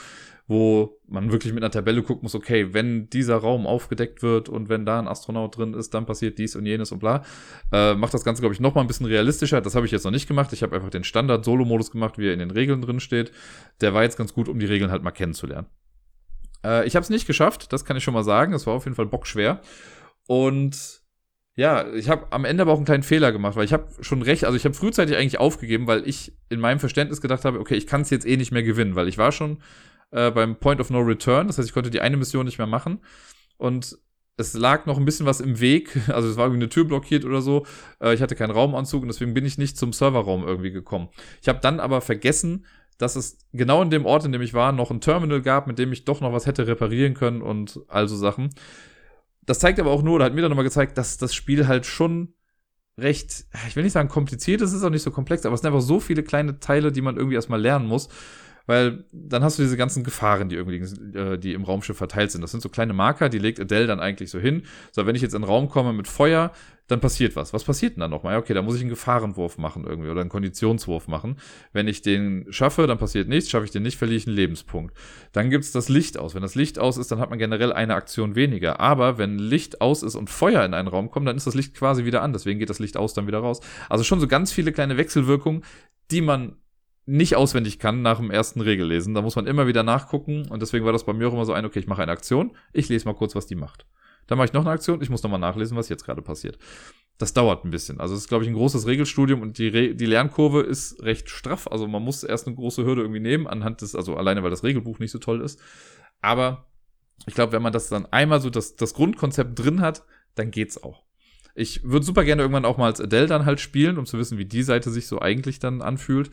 wo man wirklich mit einer Tabelle gucken muss, okay, wenn dieser Raum aufgedeckt wird und wenn da ein Astronaut drin ist, dann passiert dies und jenes und bla. Äh, macht das Ganze, glaube ich, noch mal ein bisschen realistischer. Das habe ich jetzt noch nicht gemacht. Ich habe einfach den Standard-Solo-Modus gemacht, wie er in den Regeln drin steht. Der war jetzt ganz gut, um die Regeln halt mal kennenzulernen. Äh, ich habe es nicht geschafft, das kann ich schon mal sagen. Es war auf jeden Fall bockschwer. Und ja, ich habe am Ende aber auch einen kleinen Fehler gemacht, weil ich habe schon recht, also ich habe frühzeitig eigentlich aufgegeben, weil ich in meinem Verständnis gedacht habe, okay, ich kann es jetzt eh nicht mehr gewinnen, weil ich war schon äh, beim Point of No Return, das heißt, ich konnte die eine Mission nicht mehr machen und es lag noch ein bisschen was im Weg, also es war irgendwie eine Tür blockiert oder so. Äh, ich hatte keinen Raumanzug und deswegen bin ich nicht zum Serverraum irgendwie gekommen. Ich habe dann aber vergessen, dass es genau in dem Ort, in dem ich war, noch ein Terminal gab, mit dem ich doch noch was hätte reparieren können und also Sachen. Das zeigt aber auch nur, oder hat mir dann nochmal gezeigt, dass das Spiel halt schon recht, ich will nicht sagen kompliziert, es ist auch nicht so komplex, aber es sind einfach so viele kleine Teile, die man irgendwie erstmal lernen muss. Weil dann hast du diese ganzen Gefahren, die irgendwie, äh, die im Raumschiff verteilt sind. Das sind so kleine Marker, die legt Adele dann eigentlich so hin. So, wenn ich jetzt in den Raum komme mit Feuer, dann passiert was. Was passiert denn dann nochmal? Okay, da muss ich einen Gefahrenwurf machen irgendwie oder einen Konditionswurf machen. Wenn ich den schaffe, dann passiert nichts. Schaffe ich den nicht, verliere ich einen Lebenspunkt. Dann gibt's das Licht aus. Wenn das Licht aus ist, dann hat man generell eine Aktion weniger. Aber wenn Licht aus ist und Feuer in einen Raum kommt, dann ist das Licht quasi wieder an. Deswegen geht das Licht aus, dann wieder raus. Also schon so ganz viele kleine Wechselwirkungen, die man nicht auswendig kann nach dem ersten Regellesen. Da muss man immer wieder nachgucken und deswegen war das bei mir auch immer so ein, okay, ich mache eine Aktion, ich lese mal kurz, was die macht. Dann mache ich noch eine Aktion, ich muss nochmal nachlesen, was jetzt gerade passiert. Das dauert ein bisschen. Also es ist, glaube ich, ein großes Regelstudium und die, Re die Lernkurve ist recht straff. Also man muss erst eine große Hürde irgendwie nehmen, anhand des, also alleine, weil das Regelbuch nicht so toll ist. Aber ich glaube, wenn man das dann einmal so das, das Grundkonzept drin hat, dann geht's auch. Ich würde super gerne irgendwann auch mal als Adele dann halt spielen, um zu wissen, wie die Seite sich so eigentlich dann anfühlt.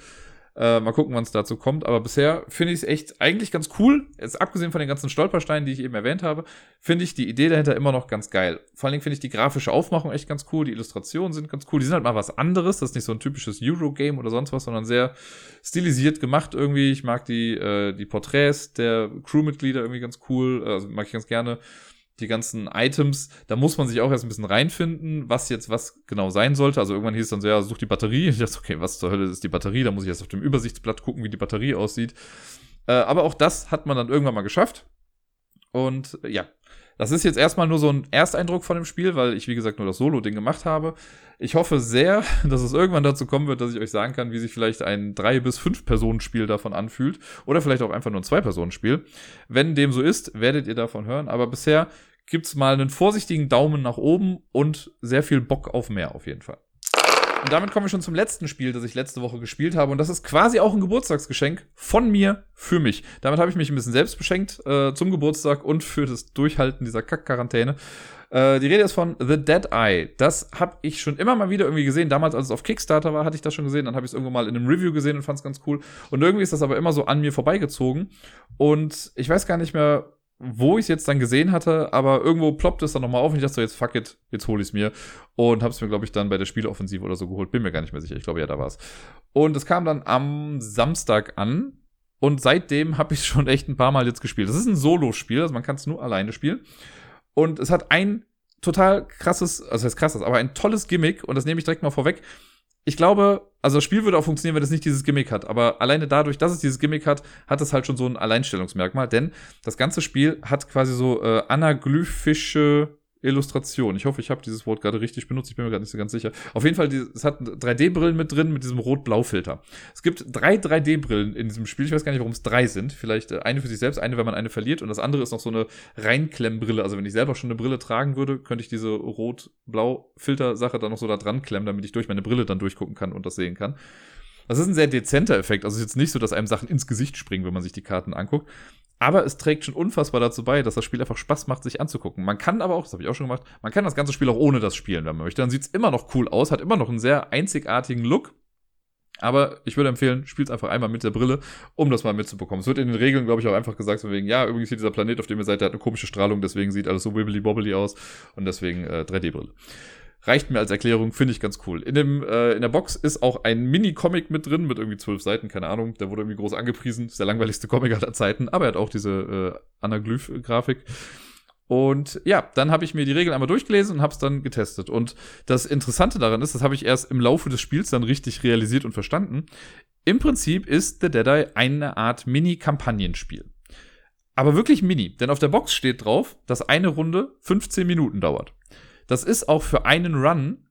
Äh, mal gucken, wann es dazu kommt. Aber bisher finde ich es echt eigentlich ganz cool. Jetzt abgesehen von den ganzen Stolpersteinen, die ich eben erwähnt habe, finde ich die Idee dahinter immer noch ganz geil. Vor allen Dingen finde ich die grafische Aufmachung echt ganz cool. Die Illustrationen sind ganz cool. Die sind halt mal was anderes. Das ist nicht so ein typisches Eurogame oder sonst was, sondern sehr stilisiert gemacht irgendwie. Ich mag die, äh, die Porträts der Crewmitglieder irgendwie ganz cool. Also mag ich ganz gerne die ganzen Items, da muss man sich auch erst ein bisschen reinfinden, was jetzt was genau sein sollte. Also irgendwann hieß es dann so, ja, such die Batterie. Ich dachte, okay, was zur Hölle ist die Batterie? Da muss ich erst auf dem Übersichtsblatt gucken, wie die Batterie aussieht. Äh, aber auch das hat man dann irgendwann mal geschafft. Und äh, ja, das ist jetzt erstmal nur so ein Ersteindruck von dem Spiel, weil ich, wie gesagt, nur das Solo-Ding gemacht habe. Ich hoffe sehr, dass es irgendwann dazu kommen wird, dass ich euch sagen kann, wie sich vielleicht ein drei bis fünf Personen Spiel davon anfühlt. Oder vielleicht auch einfach nur ein Zwei-Personen-Spiel. Wenn dem so ist, werdet ihr davon hören. Aber bisher gibt's mal einen vorsichtigen Daumen nach oben und sehr viel Bock auf mehr auf jeden Fall. Und damit kommen wir schon zum letzten Spiel, das ich letzte Woche gespielt habe. Und das ist quasi auch ein Geburtstagsgeschenk von mir für mich. Damit habe ich mich ein bisschen selbst beschenkt äh, zum Geburtstag und für das Durchhalten dieser Kack-Quarantäne. Äh, die Rede ist von The Dead Eye. Das habe ich schon immer mal wieder irgendwie gesehen. Damals, als es auf Kickstarter war, hatte ich das schon gesehen. Dann habe ich es irgendwo mal in einem Review gesehen und fand es ganz cool. Und irgendwie ist das aber immer so an mir vorbeigezogen. Und ich weiß gar nicht mehr, wo ich es jetzt dann gesehen hatte, aber irgendwo ploppt es dann nochmal auf und ich dachte so, jetzt fuck it, jetzt hole ich es mir. Und habe es mir, glaube ich, dann bei der Spieleoffensive oder so geholt. Bin mir gar nicht mehr sicher. Ich glaube, ja, da war es. Und es kam dann am Samstag an. Und seitdem habe ich schon echt ein paar Mal jetzt gespielt. Das ist ein Solo-Spiel, also man kann es nur alleine spielen. Und es hat ein total krasses, also heißt krasses, aber ein tolles Gimmick. Und das nehme ich direkt mal vorweg ich glaube, also das Spiel würde auch funktionieren, wenn es nicht dieses Gimmick hat. Aber alleine dadurch, dass es dieses Gimmick hat, hat es halt schon so ein Alleinstellungsmerkmal. Denn das ganze Spiel hat quasi so äh, anaglyphische Illustration. Ich hoffe, ich habe dieses Wort gerade richtig benutzt. Ich bin mir gerade nicht so ganz sicher. Auf jeden Fall, es hat 3D-Brillen mit drin mit diesem Rot-Blau-Filter. Es gibt drei 3D-Brillen in diesem Spiel. Ich weiß gar nicht, warum es drei sind. Vielleicht äh, eine für sich selbst, eine, wenn man eine verliert. Und das andere ist noch so eine Reinklemmenbrille. Also wenn ich selber schon eine Brille tragen würde, könnte ich diese Rot-Blau-Filter-Sache dann noch so da dran klemmen, damit ich durch meine Brille dann durchgucken kann und das sehen kann. Das ist ein sehr dezenter Effekt. Also es ist jetzt nicht so, dass einem Sachen ins Gesicht springen, wenn man sich die Karten anguckt. Aber es trägt schon unfassbar dazu bei, dass das Spiel einfach Spaß macht, sich anzugucken. Man kann aber auch, das habe ich auch schon gemacht, man kann das ganze Spiel auch ohne das spielen, wenn man möchte. Dann sieht es immer noch cool aus, hat immer noch einen sehr einzigartigen Look. Aber ich würde empfehlen, spielt einfach einmal mit der Brille, um das mal mitzubekommen. Es wird in den Regeln, glaube ich, auch einfach gesagt, von wegen, ja, übrigens hier dieser Planet, auf dem ihr seid, der hat eine komische Strahlung, deswegen sieht alles so wibbly-bobbly aus und deswegen äh, 3D-Brille reicht mir als Erklärung, finde ich ganz cool. In, dem, äh, in der Box ist auch ein Mini-Comic mit drin, mit irgendwie zwölf Seiten, keine Ahnung. Der wurde irgendwie groß angepriesen. Ist der langweiligste Comic aller Zeiten, aber er hat auch diese äh, Anaglyph-Grafik. Und ja, dann habe ich mir die Regeln einmal durchgelesen und habe es dann getestet. Und das Interessante daran ist, das habe ich erst im Laufe des Spiels dann richtig realisiert und verstanden. Im Prinzip ist The Dead Eye eine Art Mini-Kampagnenspiel. Aber wirklich mini, denn auf der Box steht drauf, dass eine Runde 15 Minuten dauert. Das ist auch für einen Run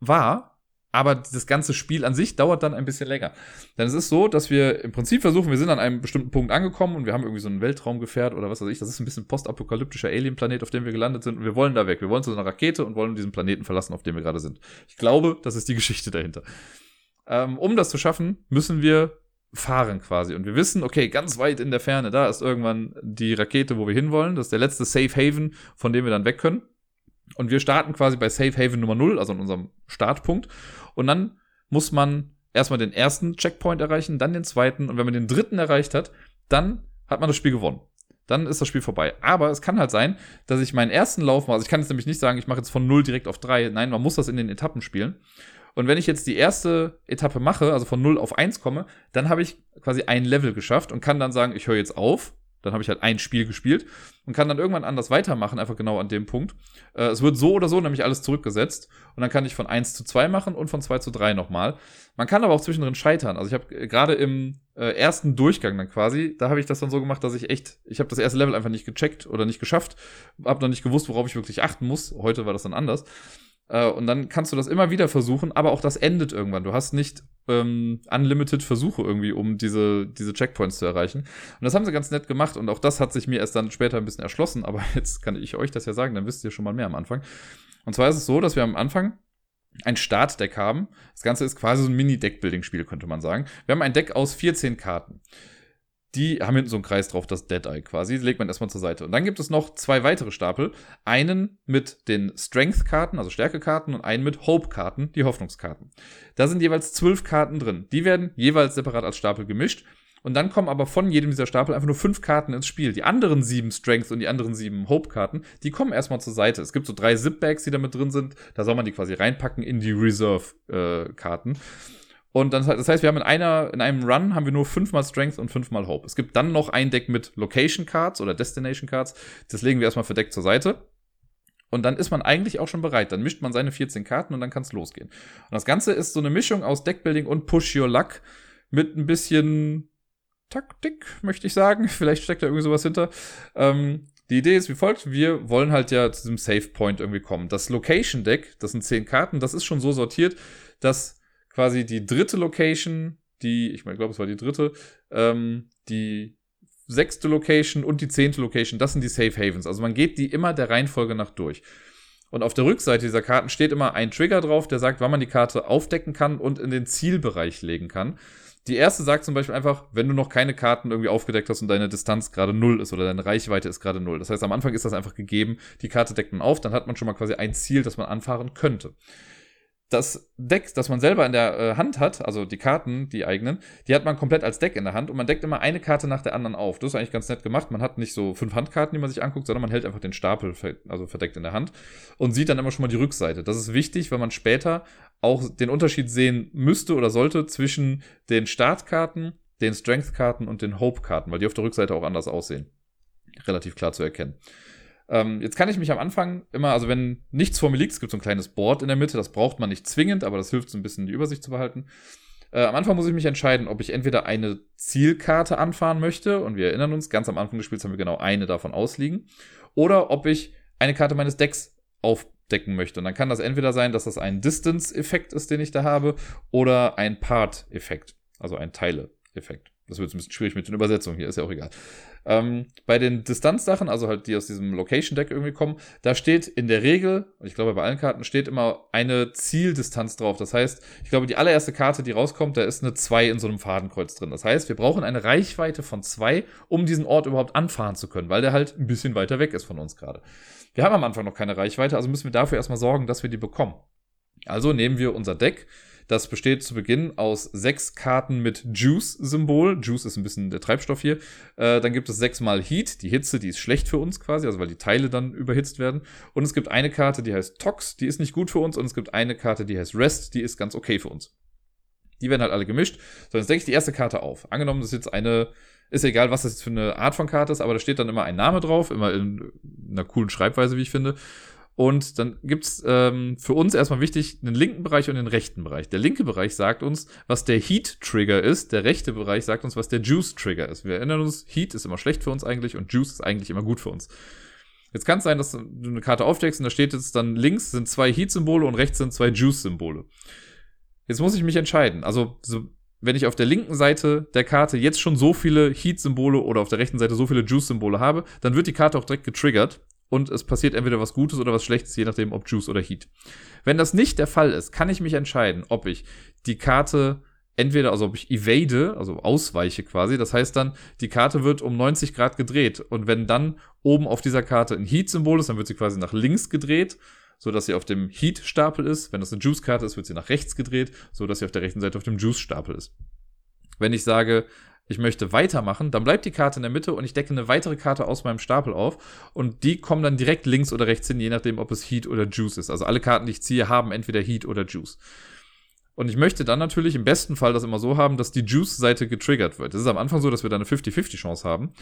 wahr, aber das ganze Spiel an sich dauert dann ein bisschen länger. Denn es ist so, dass wir im Prinzip versuchen, wir sind an einem bestimmten Punkt angekommen und wir haben irgendwie so ein Weltraumgefährt oder was weiß ich. Das ist ein bisschen postapokalyptischer Alien-Planet, auf dem wir gelandet sind und wir wollen da weg. Wir wollen zu einer Rakete und wollen diesen Planeten verlassen, auf dem wir gerade sind. Ich glaube, das ist die Geschichte dahinter. Ähm, um das zu schaffen, müssen wir fahren quasi. Und wir wissen, okay, ganz weit in der Ferne, da ist irgendwann die Rakete, wo wir hinwollen. Das ist der letzte Safe Haven, von dem wir dann weg können. Und wir starten quasi bei Safe Haven Nummer 0, also in unserem Startpunkt. Und dann muss man erstmal den ersten Checkpoint erreichen, dann den zweiten. Und wenn man den dritten erreicht hat, dann hat man das Spiel gewonnen. Dann ist das Spiel vorbei. Aber es kann halt sein, dass ich meinen ersten Lauf mache. Also ich kann jetzt nämlich nicht sagen, ich mache jetzt von 0 direkt auf 3. Nein, man muss das in den Etappen spielen. Und wenn ich jetzt die erste Etappe mache, also von 0 auf 1 komme, dann habe ich quasi ein Level geschafft und kann dann sagen, ich höre jetzt auf dann habe ich halt ein Spiel gespielt und kann dann irgendwann anders weitermachen, einfach genau an dem Punkt. Äh, es wird so oder so nämlich alles zurückgesetzt und dann kann ich von 1 zu 2 machen und von 2 zu 3 nochmal. Man kann aber auch zwischendrin scheitern. Also ich habe äh, gerade im äh, ersten Durchgang dann quasi, da habe ich das dann so gemacht, dass ich echt, ich habe das erste Level einfach nicht gecheckt oder nicht geschafft, habe noch nicht gewusst, worauf ich wirklich achten muss. Heute war das dann anders. Äh, und dann kannst du das immer wieder versuchen, aber auch das endet irgendwann. Du hast nicht ähm, unlimited Versuche irgendwie, um diese, diese Checkpoints zu erreichen. Und das haben sie ganz nett gemacht und auch das hat sich mir erst dann später ein bisschen erschlossen, aber jetzt kann ich euch das ja sagen, dann wisst ihr schon mal mehr am Anfang. Und zwar ist es so, dass wir am Anfang ein Startdeck haben. Das Ganze ist quasi so ein Mini-Deck-Building-Spiel, könnte man sagen. Wir haben ein Deck aus 14 Karten die haben hinten so einen Kreis drauf, das Dead Eye quasi. Die legt man erstmal zur Seite. Und dann gibt es noch zwei weitere Stapel. Einen mit den Strength-Karten, also Stärke-Karten, und einen mit Hope-Karten, die Hoffnungskarten. Da sind jeweils zwölf Karten drin. Die werden jeweils separat als Stapel gemischt. Und dann kommen aber von jedem dieser Stapel einfach nur fünf Karten ins Spiel. Die anderen sieben Strength und die anderen sieben Hope-Karten, die kommen erstmal zur Seite. Es gibt so drei Zip-Bags, die da mit drin sind. Da soll man die quasi reinpacken in die Reserve-Karten. Und dann, das heißt, wir haben in einer, in einem Run haben wir nur fünfmal Strength und fünfmal Hope. Es gibt dann noch ein Deck mit Location Cards oder Destination Cards. Das legen wir erstmal verdeckt zur Seite. Und dann ist man eigentlich auch schon bereit. Dann mischt man seine 14 Karten und dann kann es losgehen. Und das Ganze ist so eine Mischung aus Deckbuilding und Push Your Luck mit ein bisschen Taktik, möchte ich sagen. Vielleicht steckt da irgendwie sowas hinter. Ähm, die Idee ist wie folgt: Wir wollen halt ja zu diesem Save Point irgendwie kommen. Das Location Deck, das sind 10 Karten, das ist schon so sortiert, dass quasi die dritte Location, die, ich meine, glaube, es war die dritte, ähm, die sechste Location und die zehnte Location, das sind die Safe Havens. Also man geht die immer der Reihenfolge nach durch. Und auf der Rückseite dieser Karten steht immer ein Trigger drauf, der sagt, wann man die Karte aufdecken kann und in den Zielbereich legen kann. Die erste sagt zum Beispiel einfach, wenn du noch keine Karten irgendwie aufgedeckt hast und deine Distanz gerade null ist oder deine Reichweite ist gerade null. Das heißt, am Anfang ist das einfach gegeben, die Karte deckt man auf, dann hat man schon mal quasi ein Ziel, das man anfahren könnte das Deck, das man selber in der äh, Hand hat, also die Karten, die eigenen, die hat man komplett als Deck in der Hand und man deckt immer eine Karte nach der anderen auf. Das ist eigentlich ganz nett gemacht. Man hat nicht so fünf Handkarten, die man sich anguckt, sondern man hält einfach den Stapel also verdeckt in der Hand und sieht dann immer schon mal die Rückseite. Das ist wichtig, weil man später auch den Unterschied sehen müsste oder sollte zwischen den Startkarten, den Strength-Karten und den Hope-Karten, weil die auf der Rückseite auch anders aussehen. Relativ klar zu erkennen. Ähm, jetzt kann ich mich am Anfang immer, also wenn nichts vor mir liegt, es gibt so ein kleines Board in der Mitte, das braucht man nicht zwingend, aber das hilft so ein bisschen die Übersicht zu behalten. Äh, am Anfang muss ich mich entscheiden, ob ich entweder eine Zielkarte anfahren möchte, und wir erinnern uns, ganz am Anfang des Spiels haben wir genau eine davon ausliegen, oder ob ich eine Karte meines Decks aufdecken möchte. Und dann kann das entweder sein, dass das ein Distance-Effekt ist, den ich da habe, oder ein Part-Effekt, also ein Teile-Effekt. Das wird ein bisschen schwierig mit den Übersetzungen hier, ist ja auch egal. Ähm, bei den Distanzsachen, also halt die aus diesem Location-Deck irgendwie kommen, da steht in der Regel, und ich glaube bei allen Karten, steht immer eine Zieldistanz drauf. Das heißt, ich glaube, die allererste Karte, die rauskommt, da ist eine 2 in so einem Fadenkreuz drin. Das heißt, wir brauchen eine Reichweite von 2, um diesen Ort überhaupt anfahren zu können, weil der halt ein bisschen weiter weg ist von uns gerade. Wir haben am Anfang noch keine Reichweite, also müssen wir dafür erstmal sorgen, dass wir die bekommen. Also nehmen wir unser Deck, das besteht zu Beginn aus sechs Karten mit Juice-Symbol. Juice ist ein bisschen der Treibstoff hier. Äh, dann gibt es sechsmal Heat. Die Hitze, die ist schlecht für uns quasi, also weil die Teile dann überhitzt werden. Und es gibt eine Karte, die heißt Tox, die ist nicht gut für uns. Und es gibt eine Karte, die heißt Rest, die ist ganz okay für uns. Die werden halt alle gemischt. So, jetzt denke ich die erste Karte auf. Angenommen, das ist jetzt eine, ist egal, was das jetzt für eine Art von Karte ist, aber da steht dann immer ein Name drauf, immer in einer coolen Schreibweise, wie ich finde. Und dann gibt's ähm, für uns erstmal wichtig einen linken Bereich und einen rechten Bereich. Der linke Bereich sagt uns, was der Heat-Trigger ist. Der rechte Bereich sagt uns, was der Juice-Trigger ist. Wir erinnern uns, Heat ist immer schlecht für uns eigentlich und Juice ist eigentlich immer gut für uns. Jetzt kann es sein, dass du eine Karte aufdeckst und da steht jetzt dann links sind zwei Heat-Symbole und rechts sind zwei Juice-Symbole. Jetzt muss ich mich entscheiden. Also, so, wenn ich auf der linken Seite der Karte jetzt schon so viele Heat-Symbole oder auf der rechten Seite so viele Juice-Symbole habe, dann wird die Karte auch direkt getriggert und es passiert entweder was Gutes oder was Schlechtes, je nachdem, ob Juice oder Heat. Wenn das nicht der Fall ist, kann ich mich entscheiden, ob ich die Karte entweder, also ob ich evade, also ausweiche quasi, das heißt dann, die Karte wird um 90 Grad gedreht und wenn dann oben auf dieser Karte ein Heat-Symbol ist, dann wird sie quasi nach links gedreht, so dass sie auf dem Heat-Stapel ist. Wenn das eine Juice-Karte ist, wird sie nach rechts gedreht, so dass sie auf der rechten Seite auf dem Juice-Stapel ist. Wenn ich sage, ich möchte weitermachen, dann bleibt die Karte in der Mitte und ich decke eine weitere Karte aus meinem Stapel auf und die kommen dann direkt links oder rechts hin, je nachdem, ob es Heat oder Juice ist. Also alle Karten, die ich ziehe, haben entweder Heat oder Juice. Und ich möchte dann natürlich im besten Fall das immer so haben, dass die Juice-Seite getriggert wird. Das ist am Anfang so, dass wir da eine 50-50-Chance haben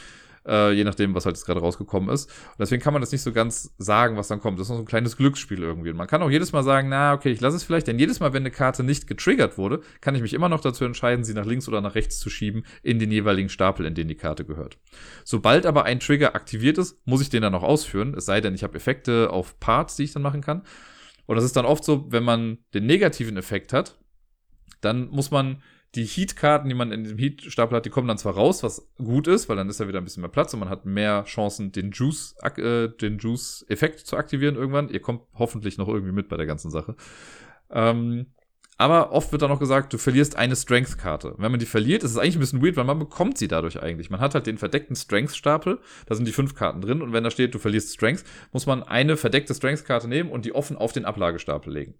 äh, je nachdem, was halt jetzt gerade rausgekommen ist. Und deswegen kann man das nicht so ganz sagen, was dann kommt. Das ist noch so ein kleines Glücksspiel irgendwie. Und man kann auch jedes Mal sagen, na, okay, ich lasse es vielleicht, denn jedes Mal, wenn eine Karte nicht getriggert wurde, kann ich mich immer noch dazu entscheiden, sie nach links oder nach rechts zu schieben in den jeweiligen Stapel, in den die Karte gehört. Sobald aber ein Trigger aktiviert ist, muss ich den dann auch ausführen, es sei denn, ich habe Effekte auf Parts, die ich dann machen kann. Und das ist dann oft so, wenn man den negativen Effekt hat, dann muss man die Heat-Karten, die man in dem Heat-Stapel hat, die kommen dann zwar raus, was gut ist, weil dann ist ja wieder ein bisschen mehr Platz und man hat mehr Chancen, den Juice, äh, den Juice-Effekt zu aktivieren irgendwann. Ihr kommt hoffentlich noch irgendwie mit bei der ganzen Sache. Ähm, aber oft wird dann auch gesagt, du verlierst eine Strength-Karte. Wenn man die verliert, ist es eigentlich ein bisschen weird, weil man bekommt sie dadurch eigentlich. Man hat halt den verdeckten Strength-Stapel, da sind die fünf Karten drin und wenn da steht, du verlierst Strength, muss man eine verdeckte Strength-Karte nehmen und die offen auf den Ablagestapel legen.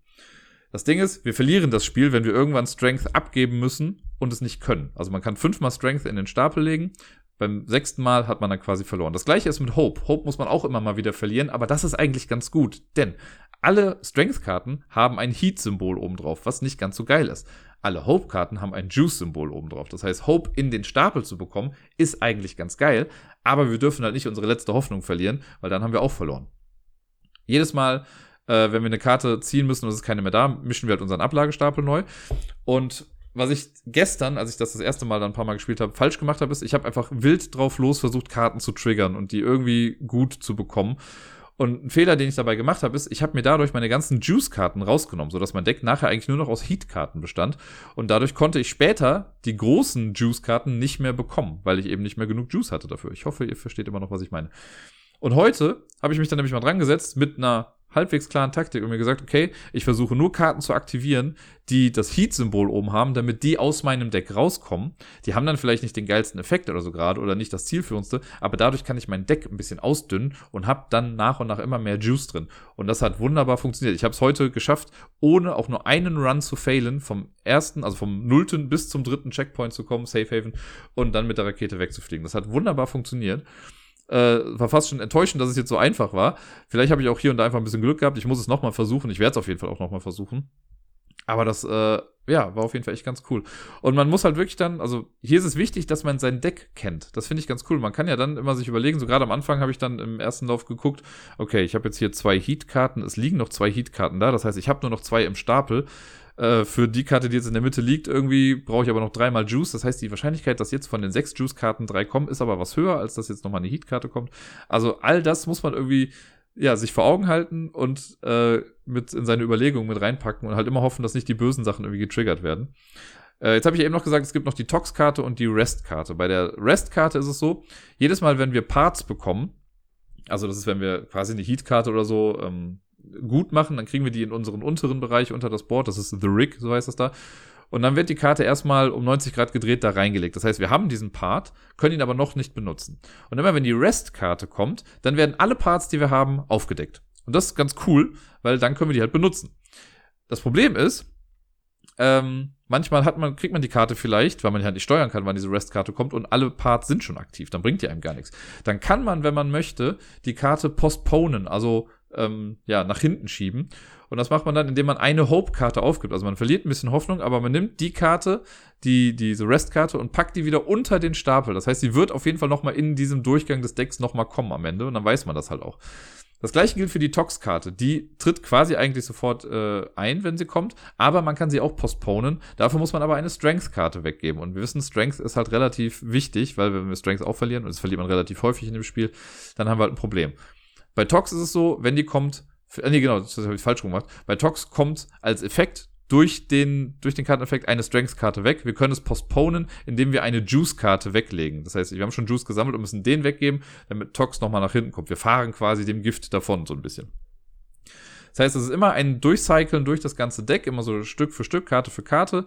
Das Ding ist, wir verlieren das Spiel, wenn wir irgendwann Strength abgeben müssen und es nicht können. Also man kann fünfmal Strength in den Stapel legen. Beim sechsten Mal hat man dann quasi verloren. Das gleiche ist mit Hope. Hope muss man auch immer mal wieder verlieren, aber das ist eigentlich ganz gut, denn alle Strength-Karten haben ein Heat-Symbol obendrauf, was nicht ganz so geil ist. Alle Hope-Karten haben ein Juice-Symbol obendrauf. Das heißt, Hope in den Stapel zu bekommen, ist eigentlich ganz geil, aber wir dürfen halt nicht unsere letzte Hoffnung verlieren, weil dann haben wir auch verloren. Jedes Mal, äh, wenn wir eine Karte ziehen müssen und es ist keine mehr da, mischen wir halt unseren Ablagestapel neu. Und was ich gestern, als ich das das erste Mal dann ein paar Mal gespielt habe, falsch gemacht habe, ist, ich habe einfach wild drauf los versucht, Karten zu triggern und die irgendwie gut zu bekommen. Und ein Fehler, den ich dabei gemacht habe, ist, ich habe mir dadurch meine ganzen Juice-Karten rausgenommen, sodass mein Deck nachher eigentlich nur noch aus Heat-Karten bestand. Und dadurch konnte ich später die großen Juice-Karten nicht mehr bekommen, weil ich eben nicht mehr genug Juice hatte dafür. Ich hoffe, ihr versteht immer noch, was ich meine. Und heute habe ich mich dann nämlich mal dran gesetzt mit einer halbwegs klaren Taktik und mir gesagt, okay, ich versuche nur Karten zu aktivieren, die das Heat-Symbol oben haben, damit die aus meinem Deck rauskommen. Die haben dann vielleicht nicht den geilsten Effekt oder so gerade oder nicht das zielführendste, aber dadurch kann ich mein Deck ein bisschen ausdünnen und habe dann nach und nach immer mehr Juice drin. Und das hat wunderbar funktioniert. Ich habe es heute geschafft, ohne auch nur einen Run zu failen, vom ersten, also vom nullten bis zum dritten Checkpoint zu kommen, Safe Haven, und dann mit der Rakete wegzufliegen. Das hat wunderbar funktioniert. Äh, war fast schon enttäuschend, dass es jetzt so einfach war. Vielleicht habe ich auch hier und da einfach ein bisschen Glück gehabt. Ich muss es nochmal versuchen. Ich werde es auf jeden Fall auch nochmal versuchen. Aber das, äh, ja, war auf jeden Fall echt ganz cool. Und man muss halt wirklich dann, also hier ist es wichtig, dass man sein Deck kennt. Das finde ich ganz cool. Man kann ja dann immer sich überlegen, so gerade am Anfang habe ich dann im ersten Lauf geguckt, okay, ich habe jetzt hier zwei Heat-Karten, es liegen noch zwei Heat-Karten da, das heißt, ich habe nur noch zwei im Stapel. Äh, für die Karte, die jetzt in der Mitte liegt, irgendwie brauche ich aber noch dreimal Juice. Das heißt, die Wahrscheinlichkeit, dass jetzt von den sechs Juice-Karten drei kommen, ist aber was höher, als dass jetzt nochmal eine Heat-Karte kommt. Also all das muss man irgendwie ja, sich vor Augen halten und äh, mit in seine Überlegungen mit reinpacken und halt immer hoffen, dass nicht die bösen Sachen irgendwie getriggert werden. Äh, jetzt habe ich eben noch gesagt, es gibt noch die Tox-Karte und die Rest-Karte. Bei der Rest-Karte ist es so, jedes Mal, wenn wir Parts bekommen, also das ist, wenn wir quasi eine Heat-Karte oder so ähm, gut machen, dann kriegen wir die in unseren unteren Bereich unter das Board. Das ist The Rig, so heißt das da. Und dann wird die Karte erstmal um 90 Grad gedreht da reingelegt. Das heißt, wir haben diesen Part, können ihn aber noch nicht benutzen. Und immer wenn die Rest-Karte kommt, dann werden alle Parts, die wir haben, aufgedeckt. Und das ist ganz cool, weil dann können wir die halt benutzen. Das Problem ist, ähm, manchmal hat man, kriegt man die Karte vielleicht, weil man halt nicht steuern kann, wann diese Rest-Karte kommt und alle Parts sind schon aktiv. Dann bringt die einem gar nichts. Dann kann man, wenn man möchte, die Karte postponen, also ähm, ja, nach hinten schieben. Und das macht man dann, indem man eine Hope-Karte aufgibt. Also man verliert ein bisschen Hoffnung, aber man nimmt die Karte, die, diese Rest-Karte und packt die wieder unter den Stapel. Das heißt, sie wird auf jeden Fall nochmal in diesem Durchgang des Decks nochmal kommen am Ende und dann weiß man das halt auch. Das gleiche gilt für die Tox-Karte. Die tritt quasi eigentlich sofort äh, ein, wenn sie kommt, aber man kann sie auch postponen. Dafür muss man aber eine Strength-Karte weggeben. Und wir wissen, Strength ist halt relativ wichtig, weil wenn wir Strength auch verlieren, und das verliert man relativ häufig in dem Spiel, dann haben wir halt ein Problem. Bei Tox ist es so, wenn die kommt, äh, nee, genau, das habe ich falsch gemacht. Bei Tox kommt als Effekt durch den, durch den Karteneffekt eine Strengths-Karte weg. Wir können es postponen, indem wir eine Juice-Karte weglegen. Das heißt, wir haben schon Juice gesammelt und müssen den weggeben, damit Tox nochmal nach hinten kommt. Wir fahren quasi dem Gift davon, so ein bisschen. Das heißt, es ist immer ein Durchcyclen durch das ganze Deck, immer so Stück für Stück, Karte für Karte.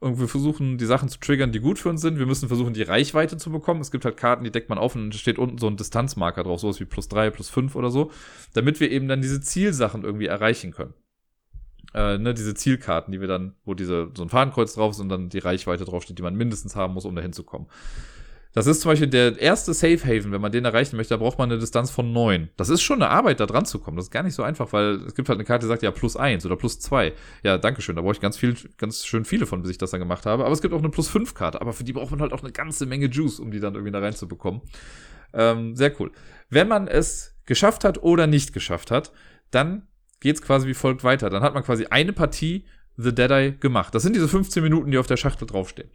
Und wir versuchen, die Sachen zu triggern, die gut für uns sind. Wir müssen versuchen, die Reichweite zu bekommen. Es gibt halt Karten, die deckt man auf und dann steht unten so ein Distanzmarker drauf, sowas wie plus drei, plus fünf oder so, damit wir eben dann diese Zielsachen irgendwie erreichen können. Äh, ne, diese Zielkarten, die wir dann, wo diese, so ein Fadenkreuz drauf ist und dann die Reichweite draufsteht, die man mindestens haben muss, um da hinzukommen. Das ist zum Beispiel der erste Safe Haven, wenn man den erreichen möchte, da braucht man eine Distanz von 9. Das ist schon eine Arbeit, da dran zu kommen. Das ist gar nicht so einfach, weil es gibt halt eine Karte, die sagt ja plus 1 oder plus 2. Ja, dankeschön. Da brauche ich ganz viel, ganz schön viele von, bis ich das dann gemacht habe. Aber es gibt auch eine plus 5 Karte. Aber für die braucht man halt auch eine ganze Menge Juice, um die dann irgendwie da reinzubekommen. Ähm, sehr cool. Wenn man es geschafft hat oder nicht geschafft hat, dann geht's quasi wie folgt weiter. Dann hat man quasi eine Partie The Dead Eye gemacht. Das sind diese 15 Minuten, die auf der Schachtel draufstehen.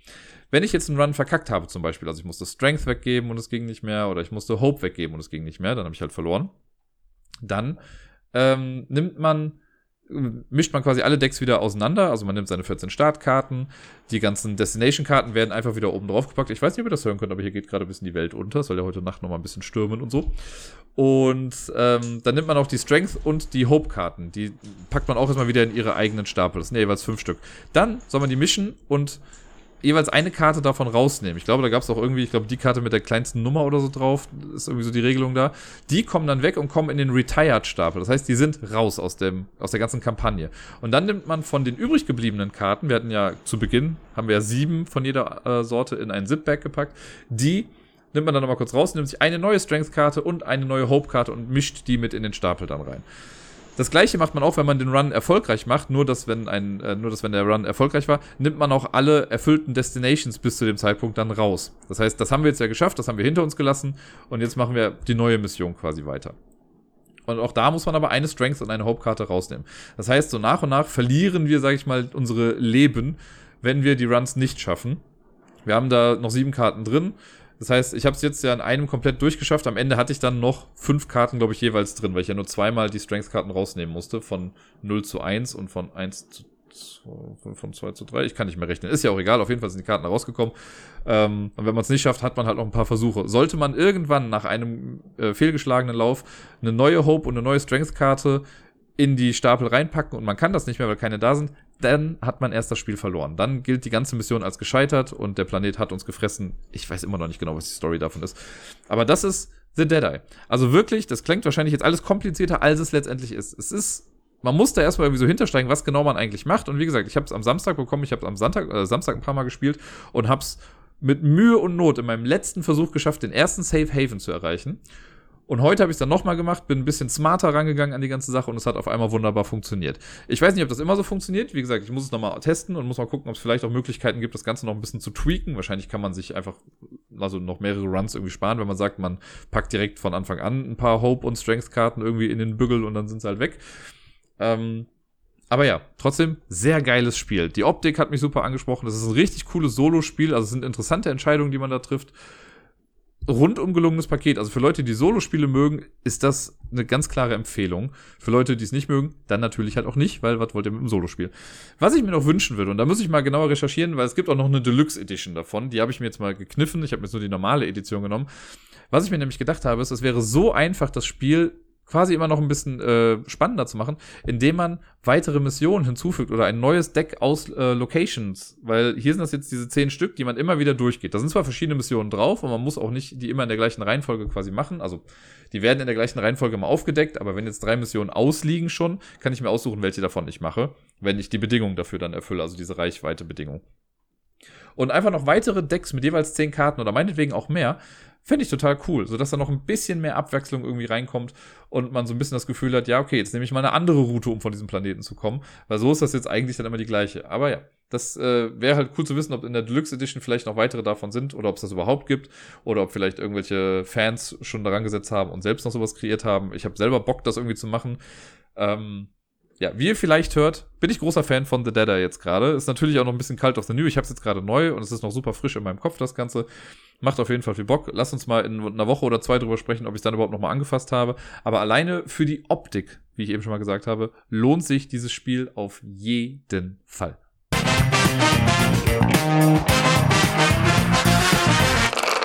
Wenn ich jetzt einen Run verkackt habe, zum Beispiel, also ich musste Strength weggeben und es ging nicht mehr, oder ich musste Hope weggeben und es ging nicht mehr, dann habe ich halt verloren. Dann ähm, nimmt man, mischt man quasi alle Decks wieder auseinander. Also man nimmt seine 14 Startkarten, die ganzen Destination-Karten werden einfach wieder oben drauf gepackt. Ich weiß nicht, ob ihr das hören könnt, aber hier geht gerade ein bisschen die Welt unter. Es soll ja heute Nacht nochmal ein bisschen stürmen und so. Und ähm, dann nimmt man auch die Strength und die Hope-Karten. Die packt man auch erstmal wieder in ihre eigenen Stapel. Das sind ja jeweils fünf Stück. Dann soll man die mischen und jeweils eine Karte davon rausnehmen. Ich glaube, da gab es auch irgendwie, ich glaube, die Karte mit der kleinsten Nummer oder so drauf, ist irgendwie so die Regelung da. Die kommen dann weg und kommen in den Retired-Stapel. Das heißt, die sind raus aus, dem, aus der ganzen Kampagne. Und dann nimmt man von den übrig gebliebenen Karten, wir hatten ja zu Beginn, haben wir ja sieben von jeder äh, Sorte in ein Zip-Bag gepackt, die nimmt man dann nochmal kurz raus, nimmt sich eine neue Strength-Karte und eine neue Hope-Karte und mischt die mit in den Stapel dann rein. Das gleiche macht man auch, wenn man den Run erfolgreich macht, nur dass wenn ein, äh, nur dass wenn der Run erfolgreich war, nimmt man auch alle erfüllten Destinations bis zu dem Zeitpunkt dann raus. Das heißt, das haben wir jetzt ja geschafft, das haben wir hinter uns gelassen und jetzt machen wir die neue Mission quasi weiter. Und auch da muss man aber eine Strength und eine Hope-Karte rausnehmen. Das heißt, so nach und nach verlieren wir, sage ich mal, unsere Leben, wenn wir die Runs nicht schaffen. Wir haben da noch sieben Karten drin. Das heißt, ich habe es jetzt ja in einem komplett durchgeschafft. Am Ende hatte ich dann noch fünf Karten, glaube ich, jeweils drin, weil ich ja nur zweimal die Strength-Karten rausnehmen musste. Von 0 zu 1 und von 1 zu von 2 zu 3. Ich kann nicht mehr rechnen. Ist ja auch egal. Auf jeden Fall sind die Karten rausgekommen. Ähm, und wenn man es nicht schafft, hat man halt noch ein paar Versuche. Sollte man irgendwann nach einem äh, fehlgeschlagenen Lauf eine neue Hope und eine neue Strength-Karte in die Stapel reinpacken und man kann das nicht mehr, weil keine da sind, dann hat man erst das Spiel verloren. Dann gilt die ganze Mission als gescheitert und der Planet hat uns gefressen. Ich weiß immer noch nicht genau, was die Story davon ist. Aber das ist The Dead Eye. Also wirklich, das klingt wahrscheinlich jetzt alles komplizierter, als es letztendlich ist. Es ist, man muss da erstmal irgendwie so hintersteigen, was genau man eigentlich macht. Und wie gesagt, ich habe es am Samstag bekommen, ich habe es am Sonntag, äh, Samstag ein paar Mal gespielt und habe es mit Mühe und Not in meinem letzten Versuch geschafft, den ersten Safe Haven zu erreichen. Und heute habe ich es dann nochmal gemacht, bin ein bisschen smarter rangegangen an die ganze Sache und es hat auf einmal wunderbar funktioniert. Ich weiß nicht, ob das immer so funktioniert. Wie gesagt, ich muss es nochmal testen und muss mal gucken, ob es vielleicht auch Möglichkeiten gibt, das Ganze noch ein bisschen zu tweaken. Wahrscheinlich kann man sich einfach, also noch mehrere Runs irgendwie sparen, wenn man sagt, man packt direkt von Anfang an ein paar Hope- und Strength-Karten irgendwie in den Bügel und dann sind sie halt weg. Ähm, aber ja, trotzdem sehr geiles Spiel. Die Optik hat mich super angesprochen. Das ist ein richtig cooles Solo-Spiel. Also es sind interessante Entscheidungen, die man da trifft rundum gelungenes Paket. Also für Leute, die Solo-Spiele mögen, ist das eine ganz klare Empfehlung. Für Leute, die es nicht mögen, dann natürlich halt auch nicht, weil was wollt ihr mit dem Solo-Spiel? Was ich mir noch wünschen würde, und da muss ich mal genauer recherchieren, weil es gibt auch noch eine Deluxe Edition davon, die habe ich mir jetzt mal gekniffen. Ich habe mir jetzt nur die normale Edition genommen. Was ich mir nämlich gedacht habe, ist, es wäre so einfach, das Spiel quasi immer noch ein bisschen äh, spannender zu machen, indem man weitere Missionen hinzufügt oder ein neues Deck aus äh, Locations, weil hier sind das jetzt diese zehn Stück, die man immer wieder durchgeht. Da sind zwar verschiedene Missionen drauf und man muss auch nicht die immer in der gleichen Reihenfolge quasi machen, also die werden in der gleichen Reihenfolge mal aufgedeckt, aber wenn jetzt drei Missionen ausliegen schon, kann ich mir aussuchen, welche davon ich mache, wenn ich die Bedingungen dafür dann erfülle, also diese Reichweite-Bedingung. Und einfach noch weitere Decks mit jeweils zehn Karten oder meinetwegen auch mehr, Finde ich total cool, sodass da noch ein bisschen mehr Abwechslung irgendwie reinkommt und man so ein bisschen das Gefühl hat, ja, okay, jetzt nehme ich mal eine andere Route, um von diesem Planeten zu kommen, weil so ist das jetzt eigentlich dann immer die gleiche. Aber ja, das äh, wäre halt cool zu wissen, ob in der Deluxe Edition vielleicht noch weitere davon sind oder ob es das überhaupt gibt oder ob vielleicht irgendwelche Fans schon daran gesetzt haben und selbst noch sowas kreiert haben. Ich habe selber Bock, das irgendwie zu machen. Ähm, ja, wie ihr vielleicht hört, bin ich großer Fan von The Deader jetzt gerade. Ist natürlich auch noch ein bisschen kalt auf the New. Ich habe es jetzt gerade neu und es ist noch super frisch in meinem Kopf, das Ganze. Macht auf jeden Fall viel Bock. Lass uns mal in einer Woche oder zwei drüber sprechen, ob ich es dann überhaupt nochmal angefasst habe. Aber alleine für die Optik, wie ich eben schon mal gesagt habe, lohnt sich dieses Spiel auf jeden Fall.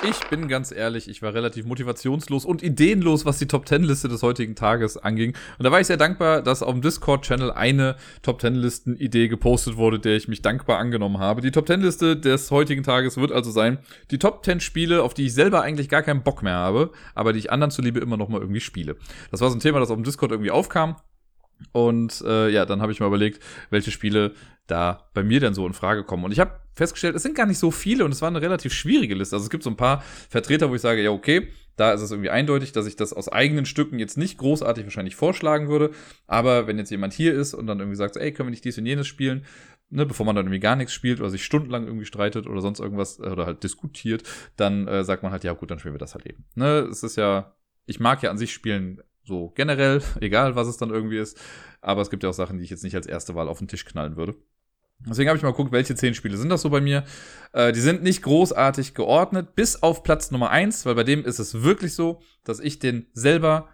Ich bin ganz ehrlich, ich war relativ motivationslos und ideenlos, was die Top 10 Liste des heutigen Tages anging. Und da war ich sehr dankbar, dass auf dem Discord-Channel eine Top 10 Listen-Idee gepostet wurde, der ich mich dankbar angenommen habe. Die Top 10 Liste des heutigen Tages wird also sein, die Top 10 Spiele, auf die ich selber eigentlich gar keinen Bock mehr habe, aber die ich anderen zuliebe immer noch mal irgendwie spiele. Das war so ein Thema, das auf dem Discord irgendwie aufkam. Und äh, ja, dann habe ich mal überlegt, welche Spiele da bei mir dann so in Frage kommen. Und ich habe festgestellt, es sind gar nicht so viele und es war eine relativ schwierige Liste. Also es gibt so ein paar Vertreter, wo ich sage, ja, okay, da ist es irgendwie eindeutig, dass ich das aus eigenen Stücken jetzt nicht großartig wahrscheinlich vorschlagen würde. Aber wenn jetzt jemand hier ist und dann irgendwie sagt, ey, können wir nicht dies und jenes spielen, ne, bevor man dann irgendwie gar nichts spielt oder sich stundenlang irgendwie streitet oder sonst irgendwas äh, oder halt diskutiert, dann äh, sagt man halt, ja gut, dann spielen wir das halt eben. Ne, es ist ja, ich mag ja an sich Spielen so generell, egal was es dann irgendwie ist. Aber es gibt ja auch Sachen, die ich jetzt nicht als erste Wahl auf den Tisch knallen würde. Deswegen habe ich mal geguckt, welche zehn Spiele sind das so bei mir. Äh, die sind nicht großartig geordnet, bis auf Platz Nummer eins, weil bei dem ist es wirklich so, dass ich den selber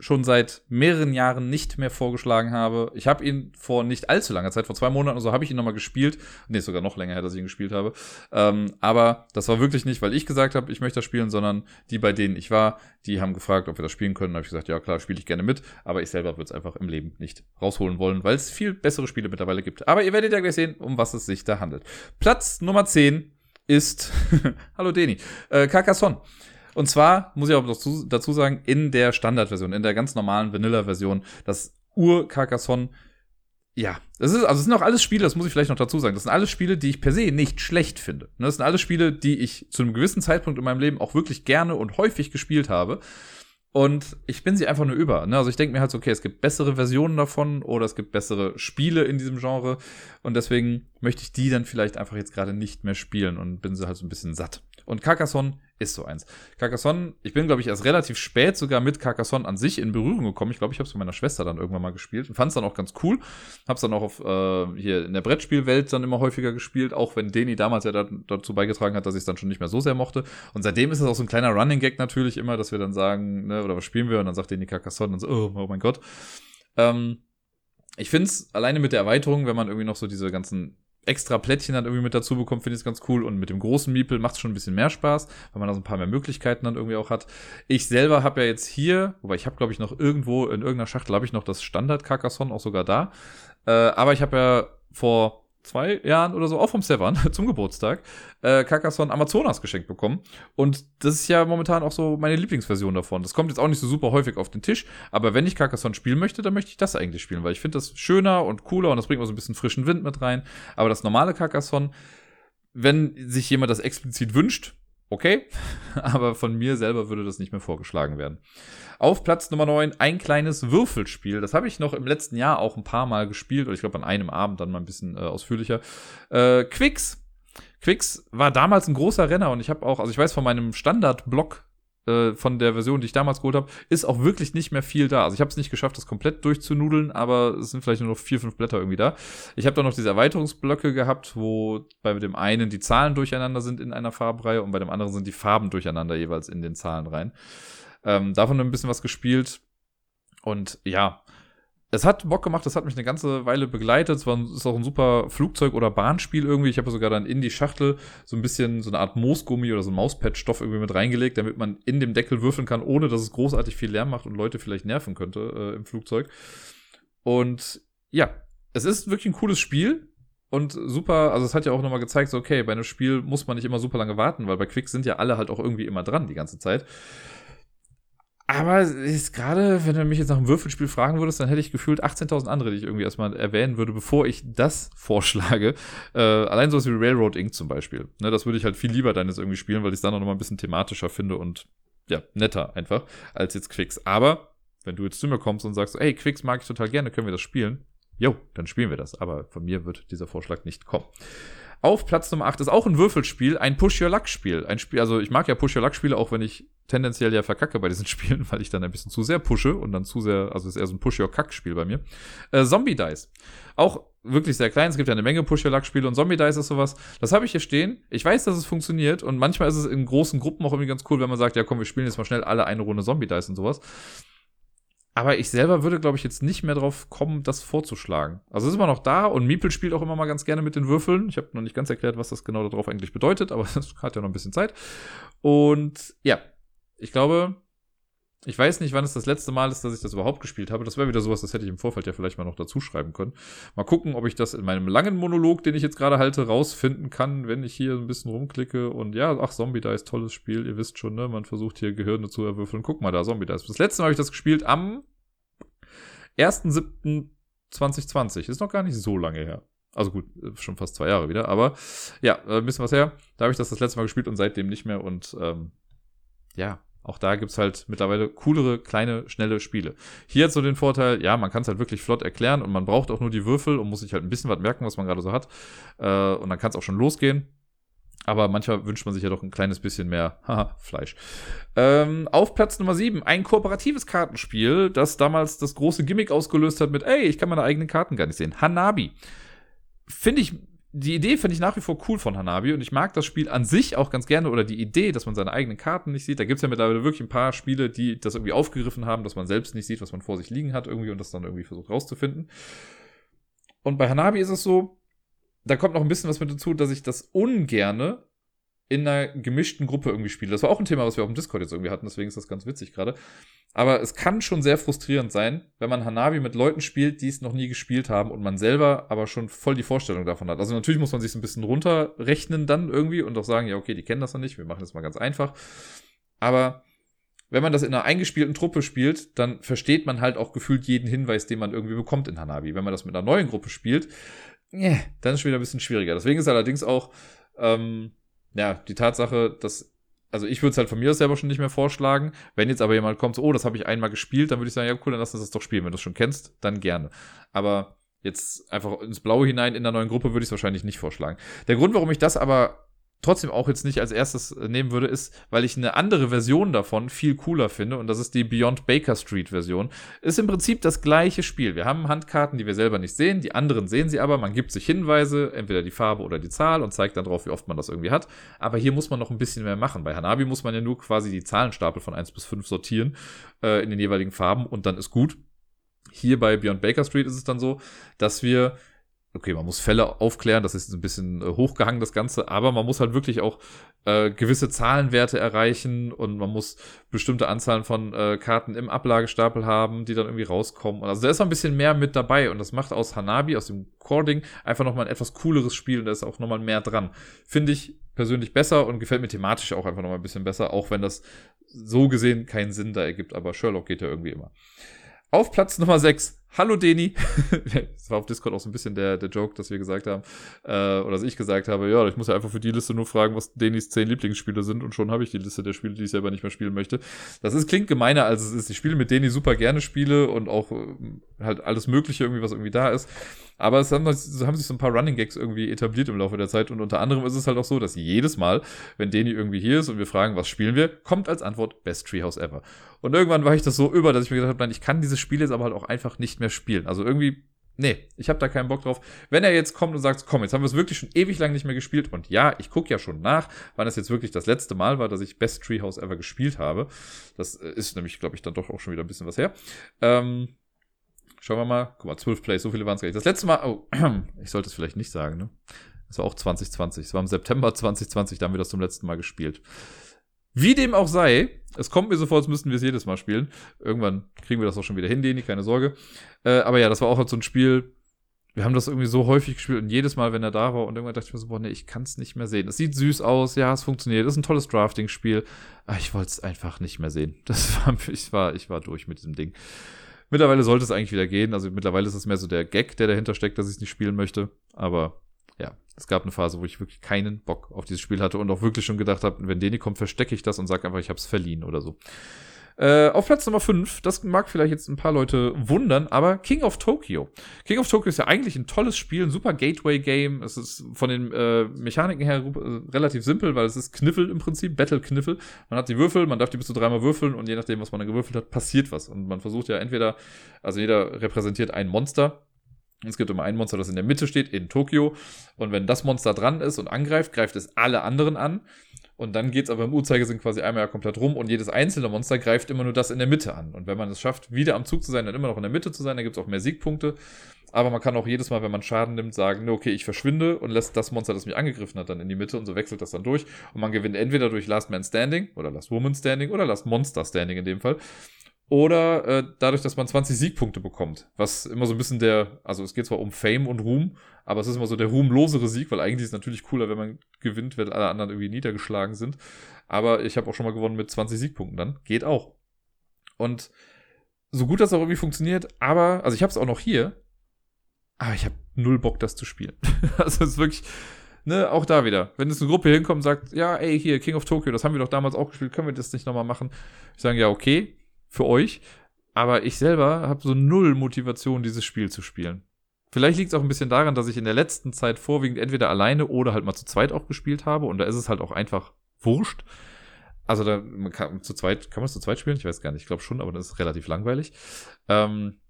schon seit mehreren Jahren nicht mehr vorgeschlagen habe. Ich habe ihn vor nicht allzu langer Zeit, vor zwei Monaten oder so, habe ich ihn nochmal gespielt. Nee, sogar noch länger her, dass ich ihn gespielt habe. Ähm, aber das war wirklich nicht, weil ich gesagt habe, ich möchte das spielen, sondern die, bei denen ich war, die haben gefragt, ob wir das spielen können. Da habe ich gesagt, ja klar, spiele ich gerne mit. Aber ich selber würde es einfach im Leben nicht rausholen wollen, weil es viel bessere Spiele mittlerweile gibt. Aber ihr werdet ja gleich sehen, um was es sich da handelt. Platz Nummer 10 ist, hallo Deni, äh, Carcassonne. Und zwar, muss ich auch dazu, dazu sagen, in der Standardversion, in der ganz normalen Vanilla-Version, das Ur-Carcassonne ja, das ist, also es sind auch alles Spiele, das muss ich vielleicht noch dazu sagen. Das sind alles Spiele, die ich per se nicht schlecht finde. Ne, das sind alles Spiele, die ich zu einem gewissen Zeitpunkt in meinem Leben auch wirklich gerne und häufig gespielt habe. Und ich bin sie einfach nur über. Ne? Also ich denke mir halt so, okay, es gibt bessere Versionen davon oder es gibt bessere Spiele in diesem Genre. Und deswegen möchte ich die dann vielleicht einfach jetzt gerade nicht mehr spielen und bin sie halt so ein bisschen satt. Und Carcassonne ist so eins. Carcassonne, ich bin, glaube ich, erst relativ spät sogar mit Carcassonne an sich in Berührung gekommen. Ich glaube, ich habe es mit meiner Schwester dann irgendwann mal gespielt und fand es dann auch ganz cool. Habe es dann auch auf, äh, hier in der Brettspielwelt dann immer häufiger gespielt, auch wenn Deni damals ja da, dazu beigetragen hat, dass ich es dann schon nicht mehr so sehr mochte. Und seitdem ist es auch so ein kleiner Running Gag natürlich immer, dass wir dann sagen, ne, oder was spielen wir? Und dann sagt Deni Carcassonne und so, oh, oh mein Gott. Ähm, ich finde es alleine mit der Erweiterung, wenn man irgendwie noch so diese ganzen extra Plättchen dann irgendwie mit dazu bekommt, finde ich es ganz cool. Und mit dem großen Miepel macht es schon ein bisschen mehr Spaß, weil man da so ein paar mehr Möglichkeiten dann irgendwie auch hat. Ich selber habe ja jetzt hier, wobei ich habe, glaube ich, noch irgendwo in irgendeiner Schachtel habe ich noch das Standard Carcassonne auch sogar da. Äh, aber ich habe ja vor zwei Jahren oder so, auch vom Sevan zum Geburtstag, äh, Carcassonne Amazonas geschenkt bekommen. Und das ist ja momentan auch so meine Lieblingsversion davon. Das kommt jetzt auch nicht so super häufig auf den Tisch, aber wenn ich Carcassonne spielen möchte, dann möchte ich das eigentlich spielen, weil ich finde das schöner und cooler und das bringt auch so ein bisschen frischen Wind mit rein. Aber das normale Carcassonne, wenn sich jemand das explizit wünscht, okay, aber von mir selber würde das nicht mehr vorgeschlagen werden. Auf Platz Nummer 9 ein kleines Würfelspiel. Das habe ich noch im letzten Jahr auch ein paar Mal gespielt, oder ich glaube an einem Abend dann mal ein bisschen äh, ausführlicher. Äh, Quicks. Quicks war damals ein großer Renner und ich habe auch, also ich weiß von meinem Standard-Blog äh, von der Version, die ich damals geholt habe, ist auch wirklich nicht mehr viel da. Also ich habe es nicht geschafft, das komplett durchzunudeln, aber es sind vielleicht nur noch vier, fünf Blätter irgendwie da. Ich habe da noch diese Erweiterungsblöcke gehabt, wo bei dem einen die Zahlen durcheinander sind in einer Farbreihe und bei dem anderen sind die Farben durcheinander jeweils in den Zahlen rein. Ähm, davon ein bisschen was gespielt. Und ja, es hat Bock gemacht, das hat mich eine ganze Weile begleitet. Es war ist auch ein super Flugzeug- oder Bahnspiel irgendwie. Ich habe sogar dann in die Schachtel so ein bisschen so eine Art Moosgummi oder so ein Mauspad-Stoff irgendwie mit reingelegt, damit man in dem Deckel würfeln kann, ohne dass es großartig viel Lärm macht und Leute vielleicht nerven könnte äh, im Flugzeug. Und ja, es ist wirklich ein cooles Spiel. Und super, also es hat ja auch nochmal gezeigt, so, okay, bei einem Spiel muss man nicht immer super lange warten, weil bei Quick sind ja alle halt auch irgendwie immer dran die ganze Zeit. Aber ist gerade, wenn du mich jetzt nach einem Würfelspiel fragen würdest, dann hätte ich gefühlt 18.000 andere, die ich irgendwie erstmal erwähnen würde, bevor ich das vorschlage. Äh, allein sowas wie Railroad Inc. zum Beispiel. Ne, das würde ich halt viel lieber dann jetzt irgendwie spielen, weil ich es dann auch nochmal ein bisschen thematischer finde und ja, netter einfach als jetzt Quicks. Aber wenn du jetzt zu mir kommst und sagst, ey, Quicks mag ich total gerne, können wir das spielen? Jo, dann spielen wir das. Aber von mir wird dieser Vorschlag nicht kommen. Auf Platz Nummer 8 ist auch ein Würfelspiel, ein Push-Your-Luck-Spiel. Ein Spiel, also ich mag ja Push-Your-Luck-Spiele, auch wenn ich tendenziell ja verkacke bei diesen Spielen, weil ich dann ein bisschen zu sehr pushe und dann zu sehr, also ist eher so ein Push-Your-Kack-Spiel bei mir. Äh, Zombie Dice. Auch wirklich sehr klein. Es gibt ja eine Menge Push-Your-Luck-Spiele und Zombie Dice ist sowas. Das habe ich hier stehen. Ich weiß, dass es funktioniert und manchmal ist es in großen Gruppen auch irgendwie ganz cool, wenn man sagt, ja komm, wir spielen jetzt mal schnell alle eine Runde Zombie Dice und sowas. Aber ich selber würde, glaube ich, jetzt nicht mehr drauf kommen, das vorzuschlagen. Also es ist immer noch da und Miepel spielt auch immer mal ganz gerne mit den Würfeln. Ich habe noch nicht ganz erklärt, was das genau darauf eigentlich bedeutet, aber das hat ja noch ein bisschen Zeit. Und ja, ich glaube, ich weiß nicht, wann es das letzte Mal ist, dass ich das überhaupt gespielt habe. Das wäre wieder sowas, das hätte ich im Vorfeld ja vielleicht mal noch dazu schreiben können. Mal gucken, ob ich das in meinem langen Monolog, den ich jetzt gerade halte, rausfinden kann, wenn ich hier ein bisschen rumklicke. Und ja, ach, Zombie Dice, tolles Spiel. Ihr wisst schon, ne? Man versucht hier Gehirne zu erwürfeln. Guck mal da, Zombie Dice. Das letzte Mal habe ich das gespielt am 1.7.2020. Ist noch gar nicht so lange her. Also gut, schon fast zwei Jahre wieder. Aber ja, ein bisschen was her. Da habe ich das das letzte Mal gespielt und seitdem nicht mehr. Und ähm, ja, auch da gibt's halt mittlerweile coolere, kleine, schnelle Spiele. Hier hat so den Vorteil, ja, man kann es halt wirklich flott erklären und man braucht auch nur die Würfel und muss sich halt ein bisschen was merken, was man gerade so hat. Äh, und dann kann es auch schon losgehen. Aber manchmal wünscht man sich ja doch ein kleines bisschen mehr haha, Fleisch. Ähm, auf Platz Nummer 7, ein kooperatives Kartenspiel, das damals das große Gimmick ausgelöst hat mit, ey, ich kann meine eigenen Karten gar nicht sehen. Hanabi. Finde ich die Idee finde ich nach wie vor cool von Hanabi und ich mag das Spiel an sich auch ganz gerne oder die Idee, dass man seine eigenen Karten nicht sieht. Da gibt's ja mittlerweile wirklich ein paar Spiele, die das irgendwie aufgegriffen haben, dass man selbst nicht sieht, was man vor sich liegen hat irgendwie und das dann irgendwie versucht rauszufinden. Und bei Hanabi ist es so, da kommt noch ein bisschen was mit dazu, dass ich das ungerne in einer gemischten Gruppe irgendwie spiele. Das war auch ein Thema, was wir auf dem Discord jetzt irgendwie hatten, deswegen ist das ganz witzig gerade. Aber es kann schon sehr frustrierend sein, wenn man Hanabi mit Leuten spielt, die es noch nie gespielt haben und man selber aber schon voll die Vorstellung davon hat. Also natürlich muss man sich so ein bisschen runterrechnen dann irgendwie und auch sagen, ja, okay, die kennen das noch nicht, wir machen das mal ganz einfach. Aber wenn man das in einer eingespielten Truppe spielt, dann versteht man halt auch gefühlt jeden Hinweis, den man irgendwie bekommt in Hanabi. Wenn man das mit einer neuen Gruppe spielt, yeah, dann ist es wieder ein bisschen schwieriger. Deswegen ist allerdings auch ähm, ja, die Tatsache, dass, also ich würde es halt von mir aus selber schon nicht mehr vorschlagen. Wenn jetzt aber jemand kommt, so, oh, das habe ich einmal gespielt, dann würde ich sagen, ja cool, dann lass uns das doch spielen. Wenn du es schon kennst, dann gerne. Aber jetzt einfach ins Blaue hinein in der neuen Gruppe würde ich es wahrscheinlich nicht vorschlagen. Der Grund, warum ich das aber trotzdem auch jetzt nicht als erstes äh, nehmen würde, ist, weil ich eine andere Version davon viel cooler finde und das ist die Beyond Baker Street Version. Ist im Prinzip das gleiche Spiel. Wir haben Handkarten, die wir selber nicht sehen, die anderen sehen sie aber. Man gibt sich Hinweise, entweder die Farbe oder die Zahl und zeigt dann drauf, wie oft man das irgendwie hat. Aber hier muss man noch ein bisschen mehr machen. Bei Hanabi muss man ja nur quasi die Zahlenstapel von 1 bis 5 sortieren äh, in den jeweiligen Farben und dann ist gut. Hier bei Beyond Baker Street ist es dann so, dass wir okay, man muss Fälle aufklären, das ist ein bisschen äh, hochgehangen, das Ganze, aber man muss halt wirklich auch äh, gewisse Zahlenwerte erreichen und man muss bestimmte Anzahlen von äh, Karten im Ablagestapel haben, die dann irgendwie rauskommen. Also da ist noch ein bisschen mehr mit dabei und das macht aus Hanabi, aus dem Cording, einfach nochmal ein etwas cooleres Spiel und da ist auch nochmal mehr dran. Finde ich persönlich besser und gefällt mir thematisch auch einfach nochmal ein bisschen besser, auch wenn das so gesehen keinen Sinn da ergibt, aber Sherlock geht ja irgendwie immer. Auf Platz Nummer 6 Hallo Deni. das war auf Discord auch so ein bisschen der, der Joke, dass wir gesagt haben, äh, oder dass ich gesagt habe, ja, ich muss ja einfach für die Liste nur fragen, was Denis zehn Lieblingsspiele sind und schon habe ich die Liste der Spiele, die ich selber nicht mehr spielen möchte. Das ist, klingt gemeiner, als es ist. Ich spiele mit Deni super gerne Spiele und auch äh, halt alles Mögliche irgendwie, was irgendwie da ist. Aber es haben, haben sich so ein paar Running Gags irgendwie etabliert im Laufe der Zeit und unter anderem ist es halt auch so, dass jedes Mal, wenn Deni irgendwie hier ist und wir fragen, was spielen wir, kommt als Antwort Best Treehouse Ever. Und irgendwann war ich das so über, dass ich mir gedacht habe, nein, ich kann dieses Spiel jetzt aber halt auch einfach nicht mehr spielen. Also irgendwie Nee, ich habe da keinen Bock drauf. Wenn er jetzt kommt und sagt, komm, jetzt haben wir es wirklich schon ewig lang nicht mehr gespielt und ja, ich gucke ja schon nach, wann es jetzt wirklich das letzte Mal war, dass ich Best Treehouse ever gespielt habe. Das äh, ist nämlich, glaube ich, dann doch auch schon wieder ein bisschen was her. Ähm, Schauen wir mal. Guck mal, 12 Plays, so viele waren es gar nicht. Das letzte Mal, oh, ich sollte es vielleicht nicht sagen, ne? Das war auch 2020. Es war im September 2020, da haben wir das zum letzten Mal gespielt. Wie dem auch sei, es kommt mir so vor, als müssten wir es jedes Mal spielen. Irgendwann kriegen wir das auch schon wieder hin, Deni, keine Sorge. Äh, aber ja, das war auch halt so ein Spiel. Wir haben das irgendwie so häufig gespielt und jedes Mal, wenn er da war und irgendwann dachte ich mir so, boah, nee, ich kann es nicht mehr sehen. Es sieht süß aus, ja, es funktioniert, es ist ein tolles Drafting-Spiel. Aber ich wollte es einfach nicht mehr sehen. Das war, ich war, ich war durch mit diesem Ding. Mittlerweile sollte es eigentlich wieder gehen. Also mittlerweile ist es mehr so der Gag, der dahinter steckt, dass ich es nicht spielen möchte. Aber ja, es gab eine Phase, wo ich wirklich keinen Bock auf dieses Spiel hatte und auch wirklich schon gedacht habe, wenn Deni kommt, verstecke ich das und sage einfach, ich habe es verliehen oder so. Äh, auf Platz Nummer 5, das mag vielleicht jetzt ein paar Leute wundern, aber King of Tokyo. King of Tokyo ist ja eigentlich ein tolles Spiel, ein super Gateway-Game. Es ist von den äh, Mechaniken her äh, relativ simpel, weil es ist Kniffel im Prinzip, Battle-Kniffel. Man hat die Würfel, man darf die bis zu dreimal würfeln und je nachdem, was man gewürfelt hat, passiert was. Und man versucht ja entweder, also jeder repräsentiert ein Monster es gibt immer ein Monster, das in der Mitte steht, in Tokio. Und wenn das Monster dran ist und angreift, greift es alle anderen an. Und dann geht es aber im Uhrzeigersinn quasi einmal ja komplett rum und jedes einzelne Monster greift immer nur das in der Mitte an. Und wenn man es schafft, wieder am Zug zu sein, dann immer noch in der Mitte zu sein, dann gibt es auch mehr Siegpunkte. Aber man kann auch jedes Mal, wenn man Schaden nimmt, sagen, okay, ich verschwinde und lässt das Monster, das mich angegriffen hat, dann in die Mitte und so wechselt das dann durch. Und man gewinnt entweder durch Last Man Standing oder Last Woman Standing oder Last Monster Standing in dem Fall. Oder äh, dadurch, dass man 20 Siegpunkte bekommt. Was immer so ein bisschen der, also es geht zwar um Fame und Ruhm, aber es ist immer so der ruhmlosere Sieg, weil eigentlich ist es natürlich cooler, wenn man gewinnt, wenn alle anderen irgendwie niedergeschlagen sind. Aber ich habe auch schon mal gewonnen mit 20 Siegpunkten dann. Geht auch. Und so gut das auch irgendwie funktioniert, aber, also ich habe es auch noch hier, aber ich habe null Bock, das zu spielen. also es ist wirklich, ne, auch da wieder. Wenn jetzt eine Gruppe hinkommt und sagt, ja, ey, hier, King of Tokyo, das haben wir doch damals auch gespielt, können wir das nicht nochmal machen? Ich sage, ja, okay, für euch. Aber ich selber habe so null Motivation, dieses Spiel zu spielen. Vielleicht liegt es auch ein bisschen daran, dass ich in der letzten Zeit vorwiegend entweder alleine oder halt mal zu zweit auch gespielt habe. Und da ist es halt auch einfach wurscht. Also da kann, zu zweit, kann man es zu zweit spielen? Ich weiß gar nicht. Ich glaube schon, aber das ist relativ langweilig. Ähm,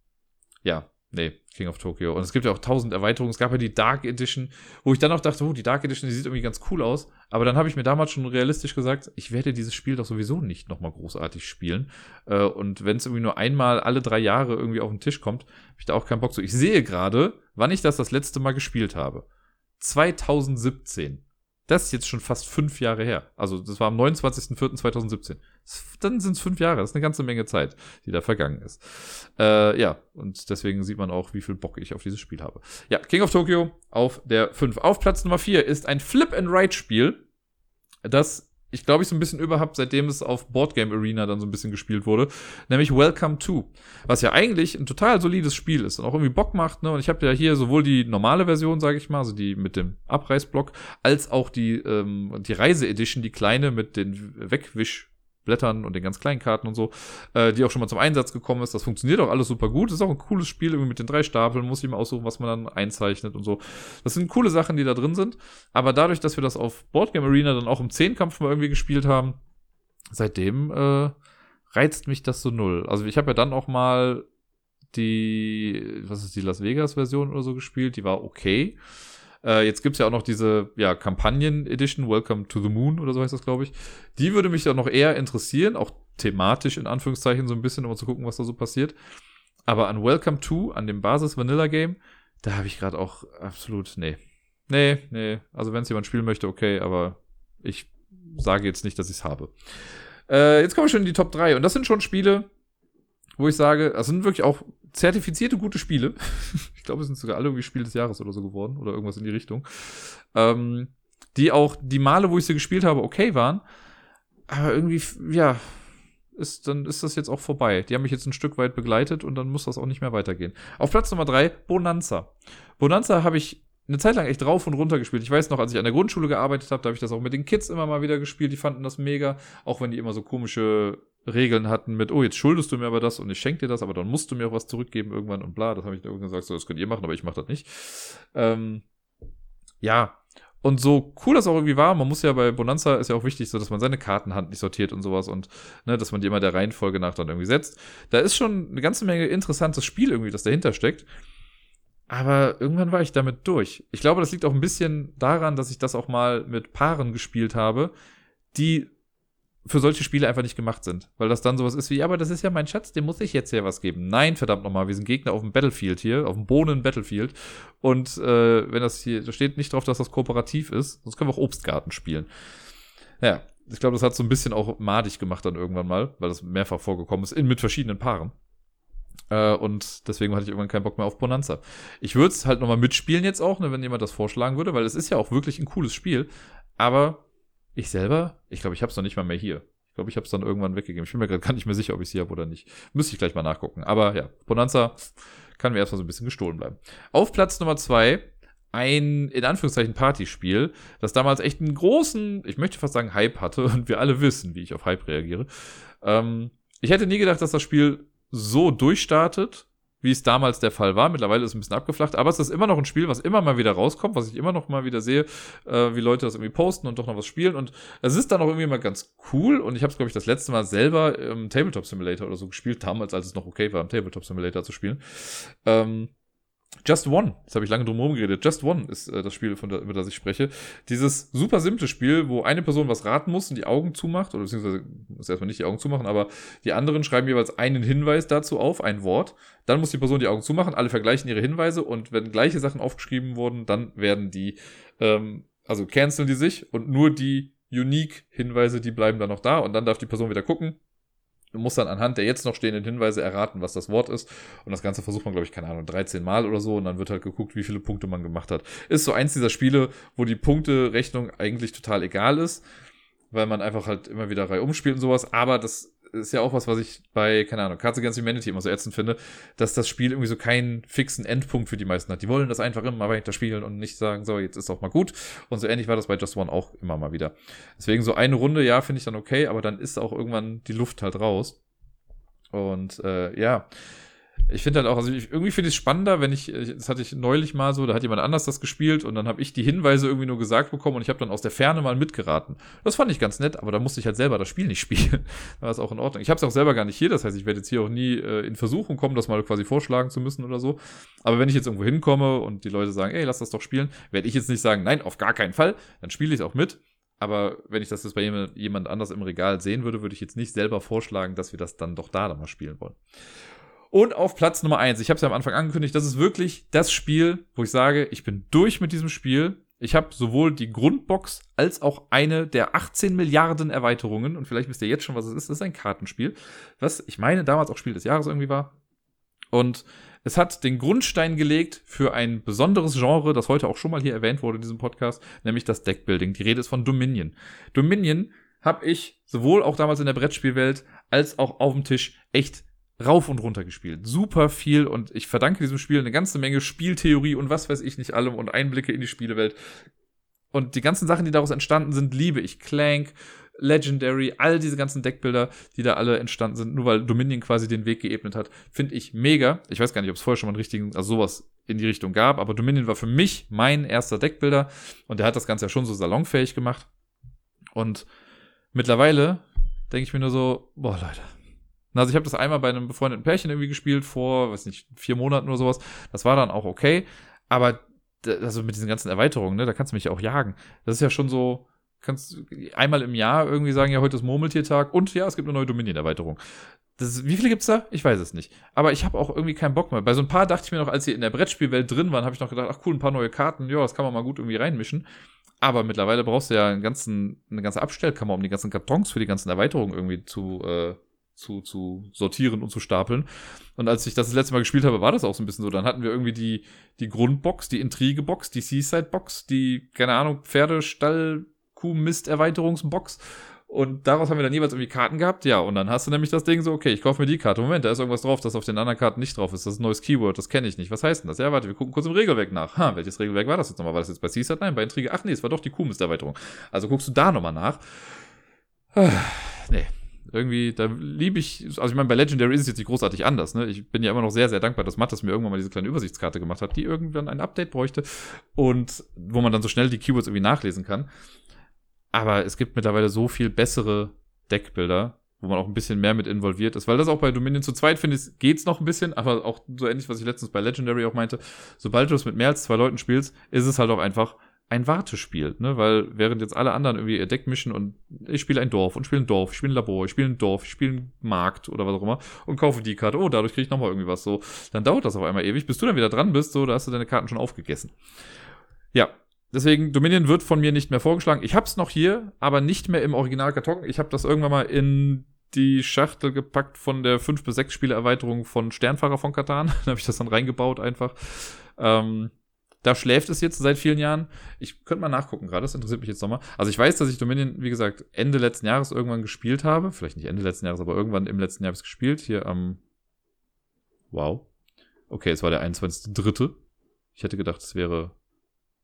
ja, Nee, King of Tokyo. Und es gibt ja auch tausend Erweiterungen. Es gab ja die Dark Edition, wo ich dann auch dachte, oh, die Dark Edition, die sieht irgendwie ganz cool aus. Aber dann habe ich mir damals schon realistisch gesagt, ich werde dieses Spiel doch sowieso nicht nochmal großartig spielen. Äh, und wenn es irgendwie nur einmal alle drei Jahre irgendwie auf den Tisch kommt, habe ich da auch keinen Bock zu. Ich sehe gerade, wann ich das das letzte Mal gespielt habe. 2017. Das ist jetzt schon fast fünf Jahre her. Also das war am 29.04.2017. Dann sind es fünf Jahre. Das ist eine ganze Menge Zeit, die da vergangen ist. Äh, ja, und deswegen sieht man auch, wie viel Bock ich auf dieses Spiel habe. Ja, King of Tokyo auf der 5. Auf Platz Nummer 4 ist ein Flip-and-Ride-Spiel, das ich glaube, ich so ein bisschen überhaupt, seitdem es auf Boardgame Arena dann so ein bisschen gespielt wurde, nämlich Welcome to, was ja eigentlich ein total solides Spiel ist und auch irgendwie Bock macht, ne? Und ich habe ja hier sowohl die normale Version, sage ich mal, also die mit dem Abreißblock, als auch die ähm, die Reise Edition, die kleine mit den Wegwisch Blättern und den ganz kleinen Karten und so, äh, die auch schon mal zum Einsatz gekommen ist. Das funktioniert auch alles super gut. Ist auch ein cooles Spiel irgendwie mit den drei Stapeln. Muss ich mal aussuchen, was man dann einzeichnet und so. Das sind coole Sachen, die da drin sind. Aber dadurch, dass wir das auf Boardgame Arena dann auch im Zehnkampf mal irgendwie gespielt haben, seitdem äh, reizt mich das so null. Also ich habe ja dann auch mal die, was ist die Las Vegas Version oder so gespielt. Die war okay. Äh, jetzt gibt's ja auch noch diese ja, Kampagnen-Edition, Welcome to the Moon oder so heißt das, glaube ich. Die würde mich dann noch eher interessieren, auch thematisch in Anführungszeichen so ein bisschen, um zu gucken, was da so passiert. Aber an Welcome to, an dem Basis-Vanilla-Game, da habe ich gerade auch absolut, nee. Nee, nee. Also wenn es jemand spielen möchte, okay, aber ich sage jetzt nicht, dass ich es habe. Äh, jetzt kommen wir schon in die Top 3 und das sind schon Spiele, wo ich sage, das sind wirklich auch zertifizierte gute Spiele. ich glaube, es sind sogar alle irgendwie Spiel des Jahres oder so geworden oder irgendwas in die Richtung. Ähm, die auch die Male, wo ich sie gespielt habe, okay waren. Aber irgendwie, ja, ist, dann ist das jetzt auch vorbei. Die haben mich jetzt ein Stück weit begleitet und dann muss das auch nicht mehr weitergehen. Auf Platz Nummer drei Bonanza. Bonanza habe ich eine Zeit lang echt drauf und runter gespielt. Ich weiß noch, als ich an der Grundschule gearbeitet habe, da habe ich das auch mit den Kids immer mal wieder gespielt. Die fanden das mega, auch wenn die immer so komische Regeln hatten mit, oh, jetzt schuldest du mir aber das und ich schenke dir das, aber dann musst du mir auch was zurückgeben irgendwann und bla. Das habe ich dann irgendwann gesagt, so, das könnt ihr machen, aber ich mache das nicht. Ähm, ja, und so cool das auch irgendwie war, man muss ja bei Bonanza ist ja auch wichtig, so dass man seine Kartenhand nicht sortiert und sowas und ne, dass man die immer der Reihenfolge nach dann irgendwie setzt. Da ist schon eine ganze Menge interessantes Spiel irgendwie, das dahinter steckt. Aber irgendwann war ich damit durch. Ich glaube, das liegt auch ein bisschen daran, dass ich das auch mal mit Paaren gespielt habe, die für solche Spiele einfach nicht gemacht sind. Weil das dann sowas ist wie, aber das ist ja mein Schatz, dem muss ich jetzt ja was geben. Nein, verdammt nochmal, wir sind Gegner auf dem Battlefield hier, auf dem Bohnen Battlefield. Und äh, wenn das hier, da steht nicht drauf, dass das kooperativ ist, sonst können wir auch Obstgarten spielen. Ja, ich glaube, das hat so ein bisschen auch madig gemacht dann irgendwann mal, weil das mehrfach vorgekommen ist, in, mit verschiedenen Paaren. Äh, und deswegen hatte ich irgendwann keinen Bock mehr auf Bonanza. Ich würde es halt nochmal mitspielen jetzt auch, ne, wenn jemand das vorschlagen würde, weil es ist ja auch wirklich ein cooles Spiel. Aber ich selber, ich glaube, ich habe es noch nicht mal mehr hier. Ich glaube, ich habe es dann irgendwann weggegeben. Ich bin mir gerade gar nicht mehr sicher, ob ich es hier habe oder nicht. Müsste ich gleich mal nachgucken. Aber ja, Bonanza kann mir erstmal so ein bisschen gestohlen bleiben. Auf Platz Nummer zwei ein, in Anführungszeichen, Partyspiel, das damals echt einen großen, ich möchte fast sagen, Hype hatte und wir alle wissen, wie ich auf Hype reagiere. Ähm, ich hätte nie gedacht, dass das Spiel so durchstartet, wie es damals der Fall war. Mittlerweile ist es ein bisschen abgeflacht, aber es ist immer noch ein Spiel, was immer mal wieder rauskommt, was ich immer noch mal wieder sehe, äh, wie Leute das irgendwie posten und doch noch was spielen. Und es ist dann auch irgendwie mal ganz cool. Und ich habe es, glaube ich, das letzte Mal selber im Tabletop Simulator oder so gespielt, damals, als es noch okay war, im Tabletop Simulator zu spielen. Ähm, Just One, das habe ich lange drum herum geredet. Just One ist äh, das Spiel, von der, über das ich spreche. Dieses super simple Spiel, wo eine Person was raten muss und die Augen zumacht, oder beziehungsweise muss erstmal nicht die Augen zumachen, aber die anderen schreiben jeweils einen Hinweis dazu auf, ein Wort. Dann muss die Person die Augen zumachen, alle vergleichen ihre Hinweise und wenn gleiche Sachen aufgeschrieben wurden, dann werden die, ähm, also canceln die sich und nur die Unique-Hinweise, die bleiben dann noch da und dann darf die Person wieder gucken, Du musst dann anhand der jetzt noch stehenden Hinweise erraten, was das Wort ist. Und das Ganze versucht man, glaube ich, keine Ahnung, 13 Mal oder so. Und dann wird halt geguckt, wie viele Punkte man gemacht hat. Ist so eins dieser Spiele, wo die Punkterechnung eigentlich total egal ist, weil man einfach halt immer wieder Reihe umspielt und sowas. Aber das ist ja auch was, was ich bei, keine Ahnung, Cards Against Humanity immer so ätzend finde, dass das Spiel irgendwie so keinen fixen Endpunkt für die meisten hat. Die wollen das einfach immer weiter spielen und nicht sagen, so, jetzt ist auch mal gut. Und so ähnlich war das bei Just One auch immer mal wieder. Deswegen so eine Runde, ja, finde ich dann okay, aber dann ist auch irgendwann die Luft halt raus. Und äh, ja, ich finde halt auch, also ich, irgendwie finde ich es spannender, wenn ich, das hatte ich neulich mal so, da hat jemand anders das gespielt und dann habe ich die Hinweise irgendwie nur gesagt bekommen und ich habe dann aus der Ferne mal mitgeraten. Das fand ich ganz nett, aber da musste ich halt selber das Spiel nicht spielen. da war es auch in Ordnung. Ich habe es auch selber gar nicht hier, das heißt, ich werde jetzt hier auch nie äh, in Versuchung kommen, das mal quasi vorschlagen zu müssen oder so. Aber wenn ich jetzt irgendwo hinkomme und die Leute sagen, ey, lass das doch spielen, werde ich jetzt nicht sagen, nein, auf gar keinen Fall, dann spiele ich es auch mit. Aber wenn ich das jetzt bei jemand, jemand anders im Regal sehen würde, würde ich jetzt nicht selber vorschlagen, dass wir das dann doch da dann mal spielen wollen. Und auf Platz Nummer eins, ich habe es ja am Anfang angekündigt, das ist wirklich das Spiel, wo ich sage, ich bin durch mit diesem Spiel. Ich habe sowohl die Grundbox als auch eine der 18 Milliarden Erweiterungen. Und vielleicht wisst ihr jetzt schon, was es ist. Das ist ein Kartenspiel, was ich meine damals auch Spiel des Jahres irgendwie war. Und es hat den Grundstein gelegt für ein besonderes Genre, das heute auch schon mal hier erwähnt wurde in diesem Podcast, nämlich das Deckbuilding. Die Rede ist von Dominion. Dominion habe ich sowohl auch damals in der Brettspielwelt als auch auf dem Tisch echt rauf und runter gespielt. Super viel und ich verdanke diesem Spiel eine ganze Menge Spieltheorie und was weiß ich nicht allem und Einblicke in die Spielewelt. Und die ganzen Sachen, die daraus entstanden sind, liebe ich. Clank, Legendary, all diese ganzen Deckbilder, die da alle entstanden sind, nur weil Dominion quasi den Weg geebnet hat, finde ich mega. Ich weiß gar nicht, ob es vorher schon mal einen richtigen, also sowas in die Richtung gab, aber Dominion war für mich mein erster Deckbilder und der hat das Ganze ja schon so salonfähig gemacht. Und mittlerweile denke ich mir nur so, boah Leute, also ich habe das einmal bei einem befreundeten Pärchen irgendwie gespielt vor, weiß nicht, vier Monaten oder sowas. Das war dann auch okay. Aber also mit diesen ganzen Erweiterungen, ne, da kannst du mich ja auch jagen. Das ist ja schon so, kannst einmal im Jahr irgendwie sagen, ja, heute ist Murmeltiertag und ja, es gibt eine neue Dominion-Erweiterung. Das, wie viele gibt's da? Ich weiß es nicht. Aber ich habe auch irgendwie keinen Bock mehr. Bei so ein paar dachte ich mir noch, als sie in der Brettspielwelt drin waren, habe ich noch gedacht, ach cool, ein paar neue Karten, ja, das kann man mal gut irgendwie reinmischen. Aber mittlerweile brauchst du ja einen ganzen, eine ganze Abstellkammer, um die ganzen Kartons für die ganzen Erweiterungen irgendwie zu, äh, zu, zu sortieren und zu stapeln. Und als ich das, das letzte Mal gespielt habe, war das auch so ein bisschen so. Dann hatten wir irgendwie die, die Grundbox, die Intrigebox, die Seaside-Box, die, keine Ahnung, Pferdestall, Kuh-Mist-Erweiterungsbox. Und daraus haben wir dann jeweils irgendwie Karten gehabt. Ja, und dann hast du nämlich das Ding so, okay, ich kaufe mir die Karte. Moment, da ist irgendwas drauf, das auf den anderen Karten nicht drauf ist. Das ist ein neues Keyword, das kenne ich nicht. Was heißt denn das? Ja, warte, wir gucken kurz im Regelwerk nach. Ha, welches Regelwerk war das jetzt nochmal? War das jetzt bei CSAT? Nein, bei Intrige. Ach nee, es war doch die Kuhmist-Erweiterung. Also guckst du da nochmal nach. Ah, nee, irgendwie, da liebe ich, also ich meine, bei Legendary ist es jetzt nicht großartig anders, ne? Ich bin ja immer noch sehr, sehr dankbar, dass Mattes mir irgendwann mal diese kleine Übersichtskarte gemacht hat, die irgendwann ein Update bräuchte und wo man dann so schnell die Keywords irgendwie nachlesen kann. Aber es gibt mittlerweile so viel bessere Deckbilder, wo man auch ein bisschen mehr mit involviert ist, weil das auch bei Dominion zu zweit finde ich, geht's noch ein bisschen, aber auch so ähnlich, was ich letztens bei Legendary auch meinte, sobald du es mit mehr als zwei Leuten spielst, ist es halt auch einfach ein Wartespiel, ne? Weil während jetzt alle anderen irgendwie ihr Deck mischen und ich spiele ein Dorf und spiele ein Dorf, ich spiele ein Labor, ich spiele ein Dorf, ich spiele einen Markt oder was auch immer und kaufe die Karte, oh, dadurch kriege ich nochmal irgendwie was so, dann dauert das auf einmal ewig, bis du dann wieder dran bist, so, da hast du deine Karten schon aufgegessen. Ja, deswegen, Dominion wird von mir nicht mehr vorgeschlagen. Ich hab's noch hier, aber nicht mehr im Originalkarton. Ich habe das irgendwann mal in die Schachtel gepackt von der 5 bis 6 Spiele Erweiterung von Sternfahrer von Katan. da habe ich das dann reingebaut einfach. Ähm, da schläft es jetzt seit vielen Jahren. Ich könnte mal nachgucken gerade, das interessiert mich jetzt nochmal. Also ich weiß, dass ich Dominion, wie gesagt, Ende letzten Jahres irgendwann gespielt habe. Vielleicht nicht Ende letzten Jahres, aber irgendwann im letzten Jahr habe ich es gespielt. Hier am. Wow. Okay, es war der 21.3. Ich hätte gedacht, es wäre.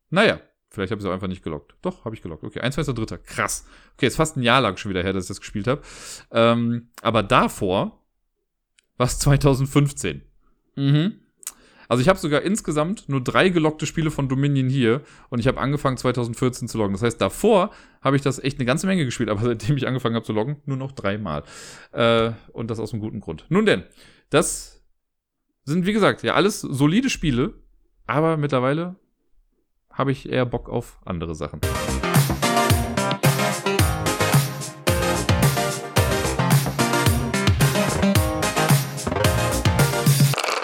Naja, vielleicht habe ich es auch einfach nicht gelockt. Doch, habe ich gelockt. Okay, 21.3. Krass. Okay, ist fast ein Jahr lang schon wieder her, dass ich das gespielt habe. Ähm, aber davor war es 2015. Mhm. Also ich habe sogar insgesamt nur drei gelockte Spiele von Dominion hier und ich habe angefangen 2014 zu loggen. Das heißt, davor habe ich das echt eine ganze Menge gespielt, aber seitdem ich angefangen habe zu loggen, nur noch dreimal. Äh, und das aus einem guten Grund. Nun denn, das sind wie gesagt ja alles solide Spiele, aber mittlerweile habe ich eher Bock auf andere Sachen.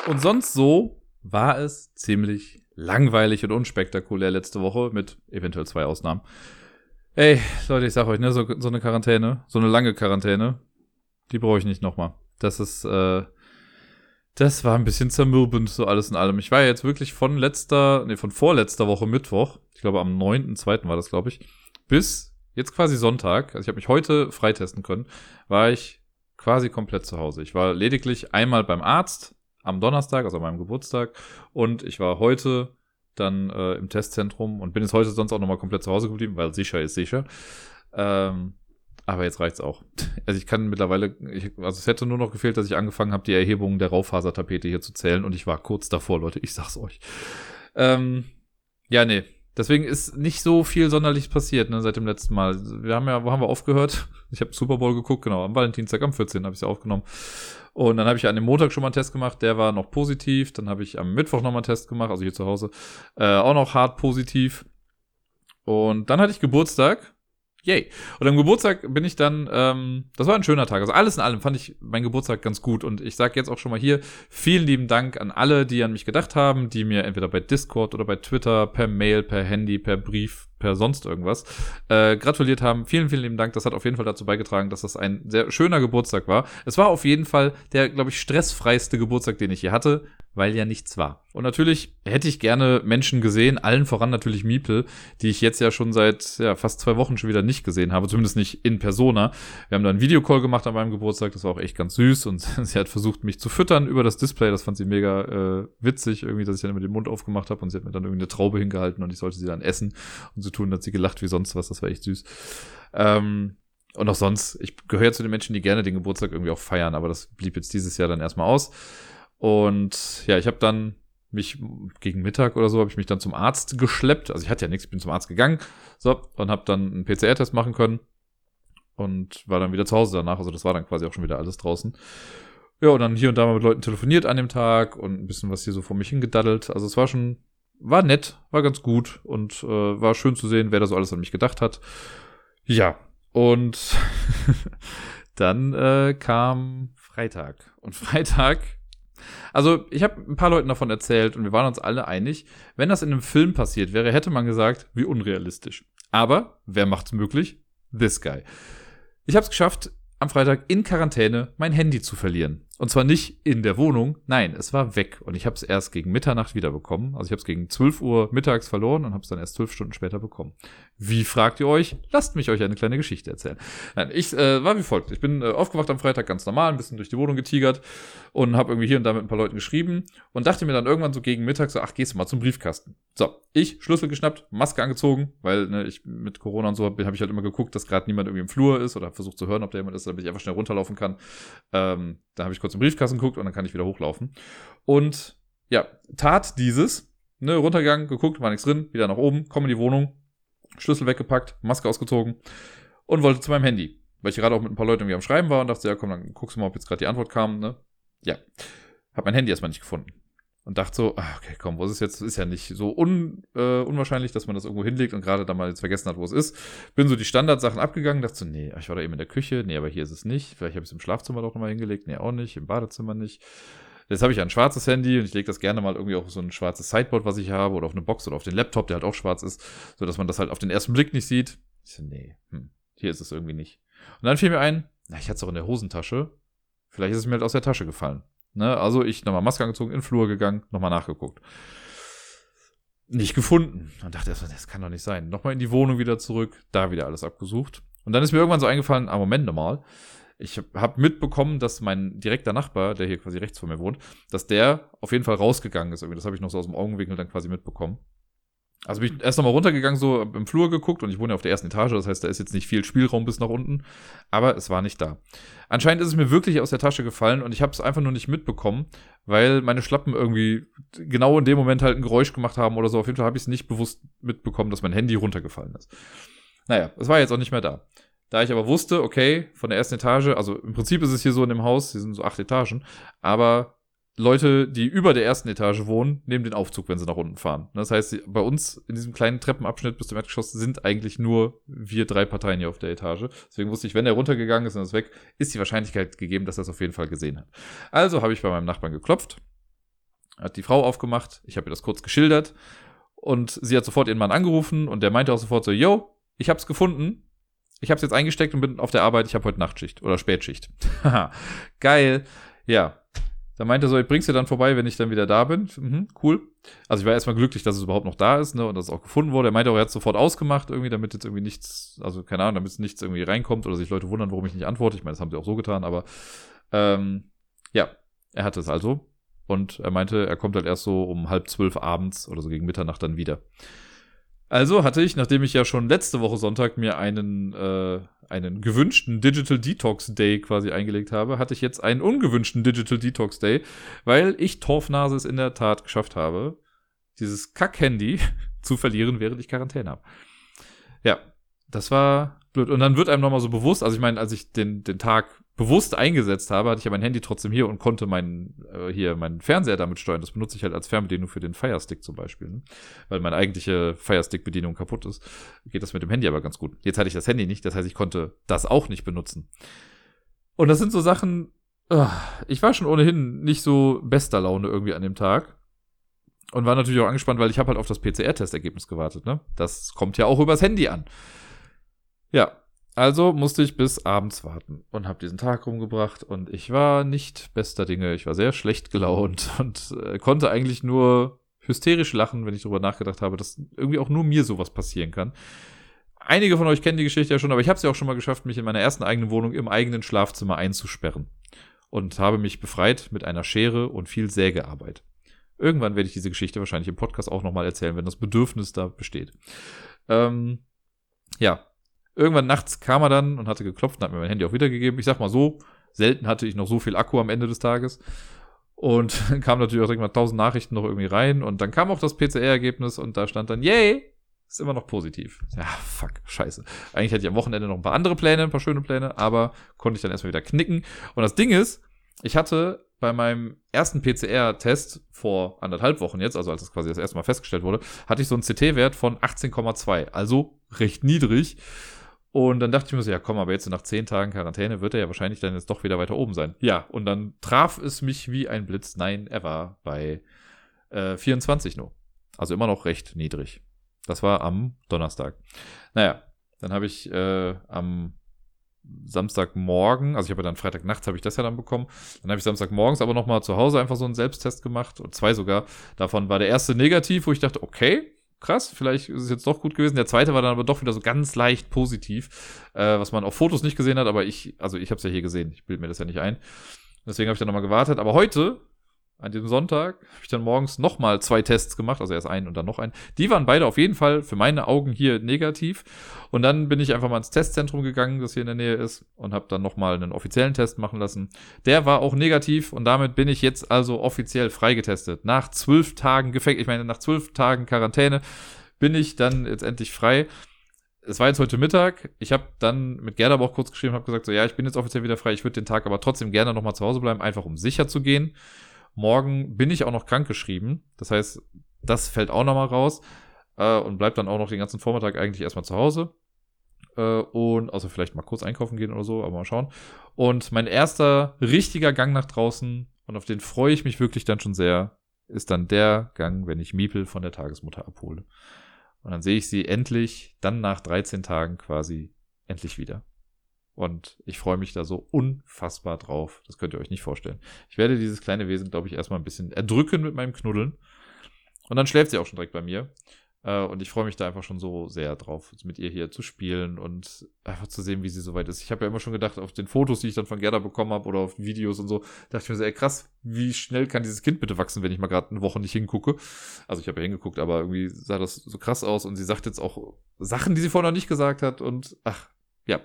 Und sonst so war es ziemlich langweilig und unspektakulär letzte Woche, mit eventuell zwei Ausnahmen. Ey, Leute, ich sag euch, ne, so, so eine Quarantäne, so eine lange Quarantäne, die brauche ich nicht nochmal. Das ist, äh, das war ein bisschen zermürbend, so alles in allem. Ich war ja jetzt wirklich von letzter, nee, von vorletzter Woche Mittwoch, ich glaube am 9.2. war das, glaube ich, bis jetzt quasi Sonntag, also ich habe mich heute freitesten können, war ich quasi komplett zu Hause. Ich war lediglich einmal beim Arzt, am Donnerstag, also an meinem Geburtstag. Und ich war heute dann äh, im Testzentrum und bin jetzt heute sonst auch nochmal komplett zu Hause geblieben, weil sicher ist sicher. Ähm, aber jetzt reicht's auch. Also ich kann mittlerweile, ich, also es hätte nur noch gefehlt, dass ich angefangen habe, die Erhebung der Raufasertapete hier zu zählen und ich war kurz davor, Leute, ich sag's euch. Ähm, ja, nee. Deswegen ist nicht so viel sonderlich passiert, ne, seit dem letzten Mal. Wir haben ja, wo haben wir aufgehört? Ich habe Super Bowl geguckt, genau, am Valentinstag, am 14. habe ich ja aufgenommen. Und dann habe ich an dem Montag schon mal einen Test gemacht, der war noch positiv. Dann habe ich am Mittwoch noch mal einen Test gemacht, also hier zu Hause, äh, auch noch hart positiv. Und dann hatte ich Geburtstag. Yay. Und am Geburtstag bin ich dann, ähm, das war ein schöner Tag. Also alles in allem fand ich meinen Geburtstag ganz gut. Und ich sage jetzt auch schon mal hier, vielen lieben Dank an alle, die an mich gedacht haben, die mir entweder bei Discord oder bei Twitter, per Mail, per Handy, per Brief, per sonst irgendwas äh, gratuliert haben. Vielen, vielen lieben Dank. Das hat auf jeden Fall dazu beigetragen, dass das ein sehr schöner Geburtstag war. Es war auf jeden Fall der, glaube ich, stressfreiste Geburtstag, den ich hier hatte, weil ja nichts war. Und natürlich hätte ich gerne Menschen gesehen, allen voran natürlich Miepel, die ich jetzt ja schon seit ja, fast zwei Wochen schon wieder nicht gesehen habe, zumindest nicht in Persona. Wir haben da einen Videocall gemacht an meinem Geburtstag, das war auch echt ganz süß und sie hat versucht, mich zu füttern über das Display. Das fand sie mega äh, witzig, irgendwie, dass ich dann immer den Mund aufgemacht habe und sie hat mir dann irgendwie eine Traube hingehalten und ich sollte sie dann essen und so tun, hat sie gelacht wie sonst was, das war echt süß. Ähm, und auch sonst, ich gehöre zu den Menschen, die gerne den Geburtstag irgendwie auch feiern, aber das blieb jetzt dieses Jahr dann erstmal aus. Und ja, ich habe dann mich gegen Mittag oder so habe ich mich dann zum Arzt geschleppt. Also ich hatte ja nichts, bin zum Arzt gegangen. So, und habe dann einen PCR-Test machen können und war dann wieder zu Hause danach. Also das war dann quasi auch schon wieder alles draußen. Ja, und dann hier und da mal mit Leuten telefoniert an dem Tag und ein bisschen was hier so vor mich hingedaddelt. Also es war schon war nett, war ganz gut und äh, war schön zu sehen, wer da so alles an mich gedacht hat. Ja, und dann äh, kam Freitag. Und Freitag, also ich habe ein paar Leuten davon erzählt und wir waren uns alle einig, wenn das in einem Film passiert wäre, hätte man gesagt, wie unrealistisch. Aber wer macht's möglich? This guy. Ich habe es geschafft, am Freitag in Quarantäne mein Handy zu verlieren. Und zwar nicht in der Wohnung, nein, es war weg. Und ich habe es erst gegen Mitternacht wiederbekommen. Also ich habe es gegen 12 Uhr mittags verloren und habe es dann erst 12 Stunden später bekommen. Wie fragt ihr euch? Lasst mich euch eine kleine Geschichte erzählen. Nein, ich äh, war wie folgt. Ich bin äh, aufgewacht am Freitag ganz normal, ein bisschen durch die Wohnung getigert und habe irgendwie hier und da mit ein paar Leuten geschrieben und dachte mir dann irgendwann so gegen Mittag so, ach, gehst du mal zum Briefkasten. So, ich Schlüssel geschnappt, Maske angezogen, weil ne, ich mit Corona und so habe hab ich halt immer geguckt, dass gerade niemand irgendwie im Flur ist oder versucht zu hören, ob da jemand ist, damit ich einfach schnell runterlaufen kann. Ähm, da habe ich kurz im Briefkasten geguckt und dann kann ich wieder hochlaufen. Und ja, tat dieses, ne, runtergegangen, geguckt, war nichts drin, wieder nach oben, komme in die Wohnung, Schlüssel weggepackt, Maske ausgezogen und wollte zu meinem Handy. Weil ich gerade auch mit ein paar Leuten irgendwie am Schreiben war und dachte, ja komm, dann guckst du mal, ob jetzt gerade die Antwort kam, ne? Ja. Hab mein Handy erstmal nicht gefunden. Und dachte so, ah, okay, komm, wo ist es jetzt? Ist ja nicht so un, äh, unwahrscheinlich, dass man das irgendwo hinlegt und gerade dann mal jetzt vergessen hat, wo es ist. Bin so die Standardsachen abgegangen, dachte so, nee, ich war da eben in der Küche, nee, aber hier ist es nicht. Vielleicht habe ich es im Schlafzimmer doch nochmal hingelegt, nee, auch nicht, im Badezimmer nicht. Jetzt habe ich ein schwarzes Handy und ich lege das gerne mal irgendwie auf so ein schwarzes Sideboard, was ich habe, oder auf eine Box oder auf den Laptop, der halt auch schwarz ist, so dass man das halt auf den ersten Blick nicht sieht. Ich so, nee, hm, hier ist es irgendwie nicht. Und dann fiel mir ein, na, ich hatte es auch in der Hosentasche. Vielleicht ist es mir halt aus der Tasche gefallen. Ne? Also ich nochmal Maske angezogen, in den Flur gegangen, nochmal nachgeguckt. Nicht gefunden. Und dachte erstmal, das kann doch nicht sein. Nochmal in die Wohnung wieder zurück, da wieder alles abgesucht. Und dann ist mir irgendwann so eingefallen, ah, Moment mal. Ich habe mitbekommen, dass mein direkter Nachbar, der hier quasi rechts von mir wohnt, dass der auf jeden Fall rausgegangen ist. Irgendwie, das habe ich noch so aus dem Augenwinkel dann quasi mitbekommen. Also bin ich erst nochmal runtergegangen, so im Flur geguckt und ich wohne ja auf der ersten Etage, das heißt, da ist jetzt nicht viel Spielraum bis nach unten, aber es war nicht da. Anscheinend ist es mir wirklich aus der Tasche gefallen und ich habe es einfach nur nicht mitbekommen, weil meine Schlappen irgendwie genau in dem Moment halt ein Geräusch gemacht haben oder so. Auf jeden Fall habe ich es nicht bewusst mitbekommen, dass mein Handy runtergefallen ist. Naja, es war jetzt auch nicht mehr da. Da ich aber wusste, okay, von der ersten Etage, also im Prinzip ist es hier so in dem Haus, hier sind so acht Etagen, aber Leute, die über der ersten Etage wohnen, nehmen den Aufzug, wenn sie nach unten fahren. Das heißt, bei uns in diesem kleinen Treppenabschnitt bis zum Erdgeschoss sind eigentlich nur wir drei Parteien hier auf der Etage. Deswegen wusste ich, wenn er runtergegangen ist und ist weg, ist die Wahrscheinlichkeit gegeben, dass er es auf jeden Fall gesehen hat. Also habe ich bei meinem Nachbarn geklopft, hat die Frau aufgemacht, ich habe ihr das kurz geschildert und sie hat sofort ihren Mann angerufen und der meinte auch sofort so, yo, ich hab's gefunden. Ich hab's jetzt eingesteckt und bin auf der Arbeit, ich habe heute Nachtschicht oder Spätschicht. Geil. Ja, da meinte er so, ich bring's dir dann vorbei, wenn ich dann wieder da bin. Mhm, cool. Also ich war erstmal glücklich, dass es überhaupt noch da ist, ne, und dass es auch gefunden wurde. Er meinte auch, er hat es sofort ausgemacht, irgendwie, damit jetzt irgendwie nichts, also keine Ahnung, damit nichts irgendwie reinkommt oder sich Leute wundern, warum ich nicht antworte. Ich meine, das haben sie auch so getan, aber ähm, ja, er hatte es also. Und er meinte, er kommt halt erst so um halb zwölf abends oder so gegen Mitternacht dann wieder. Also hatte ich, nachdem ich ja schon letzte Woche Sonntag mir einen, äh, einen gewünschten Digital Detox Day quasi eingelegt habe, hatte ich jetzt einen ungewünschten Digital Detox Day, weil ich Torfnase es in der Tat geschafft habe, dieses Kack-Handy zu verlieren, während ich Quarantäne habe. Ja, das war blöd. Und dann wird einem nochmal so bewusst, also ich meine, als ich den, den Tag bewusst eingesetzt habe, hatte ich ja mein Handy trotzdem hier und konnte meinen äh, hier meinen Fernseher damit steuern. Das benutze ich halt als Fernbedienung für den Firestick zum Beispiel, ne? weil meine eigentliche Firestick-Bedienung kaputt ist. Geht das mit dem Handy aber ganz gut. Jetzt hatte ich das Handy nicht, das heißt, ich konnte das auch nicht benutzen. Und das sind so Sachen. Uh, ich war schon ohnehin nicht so bester Laune irgendwie an dem Tag und war natürlich auch angespannt, weil ich habe halt auf das PCR-Testergebnis gewartet. Ne, das kommt ja auch übers Handy an. Ja, also musste ich bis abends warten und habe diesen Tag rumgebracht und ich war nicht bester Dinge. Ich war sehr schlecht gelaunt und äh, konnte eigentlich nur hysterisch lachen, wenn ich darüber nachgedacht habe, dass irgendwie auch nur mir sowas passieren kann. Einige von euch kennen die Geschichte ja schon, aber ich habe es ja auch schon mal geschafft, mich in meiner ersten eigenen Wohnung im eigenen Schlafzimmer einzusperren und habe mich befreit mit einer Schere und viel Sägearbeit. Irgendwann werde ich diese Geschichte wahrscheinlich im Podcast auch nochmal erzählen, wenn das Bedürfnis da besteht. Ähm, ja, Irgendwann nachts kam er dann und hatte geklopft und hat mir mein Handy auch wiedergegeben. Ich sag mal so, selten hatte ich noch so viel Akku am Ende des Tages. Und dann kam natürlich auch mal tausend Nachrichten noch irgendwie rein. Und dann kam auch das PCR-Ergebnis und da stand dann, yay, ist immer noch positiv. Ja, fuck, scheiße. Eigentlich hatte ich am Wochenende noch ein paar andere Pläne, ein paar schöne Pläne, aber konnte ich dann erstmal wieder knicken. Und das Ding ist, ich hatte bei meinem ersten PCR-Test vor anderthalb Wochen jetzt, also als es quasi das erste Mal festgestellt wurde, hatte ich so einen CT-Wert von 18,2, also recht niedrig. Und dann dachte ich mir so, ja komm, aber jetzt nach zehn Tagen Quarantäne wird er ja wahrscheinlich dann jetzt doch wieder weiter oben sein. Ja, und dann traf es mich wie ein Blitz. Nein, er war bei äh, 24 nur. Also immer noch recht niedrig. Das war am Donnerstag. Naja, dann habe ich äh, am Samstagmorgen, also ich habe ja dann Freitagnachts habe ich das ja dann bekommen. Dann habe ich Samstagmorgens aber nochmal zu Hause einfach so einen Selbsttest gemacht, und zwei sogar. Davon war der erste negativ, wo ich dachte, okay, krass, vielleicht ist es jetzt doch gut gewesen. Der zweite war dann aber doch wieder so ganz leicht positiv, äh, was man auf Fotos nicht gesehen hat, aber ich, also ich habe es ja hier gesehen, ich bilde mir das ja nicht ein. Deswegen habe ich dann nochmal gewartet. Aber heute an diesem Sonntag habe ich dann morgens nochmal zwei Tests gemacht, also erst einen und dann noch einen. Die waren beide auf jeden Fall für meine Augen hier negativ. Und dann bin ich einfach mal ins Testzentrum gegangen, das hier in der Nähe ist, und habe dann nochmal einen offiziellen Test machen lassen. Der war auch negativ und damit bin ich jetzt also offiziell freigetestet. Nach zwölf Tagen Gefängnis, ich meine, nach zwölf Tagen Quarantäne bin ich dann jetzt endlich frei. Es war jetzt heute Mittag. Ich habe dann mit Gerda aber auch kurz geschrieben, habe gesagt, so ja, ich bin jetzt offiziell wieder frei. Ich würde den Tag aber trotzdem gerne nochmal zu Hause bleiben, einfach um sicher zu gehen. Morgen bin ich auch noch krank geschrieben. Das heißt, das fällt auch nochmal raus äh, und bleibt dann auch noch den ganzen Vormittag eigentlich erstmal zu Hause. Äh, und also vielleicht mal kurz einkaufen gehen oder so, aber mal schauen. Und mein erster richtiger Gang nach draußen, und auf den freue ich mich wirklich dann schon sehr, ist dann der Gang, wenn ich Miepel von der Tagesmutter abhole. Und dann sehe ich sie endlich, dann nach 13 Tagen quasi, endlich wieder. Und ich freue mich da so unfassbar drauf. Das könnt ihr euch nicht vorstellen. Ich werde dieses kleine Wesen, glaube ich, erstmal ein bisschen erdrücken mit meinem Knuddeln. Und dann schläft sie auch schon direkt bei mir. Äh, und ich freue mich da einfach schon so sehr drauf, mit ihr hier zu spielen und einfach zu sehen, wie sie soweit ist. Ich habe ja immer schon gedacht, auf den Fotos, die ich dann von Gerda bekommen habe oder auf Videos und so, dachte ich mir so, ey krass, wie schnell kann dieses Kind bitte wachsen, wenn ich mal gerade eine Woche nicht hingucke. Also ich habe ja hingeguckt, aber irgendwie sah das so krass aus und sie sagt jetzt auch Sachen, die sie vorher noch nicht gesagt hat und ach, ja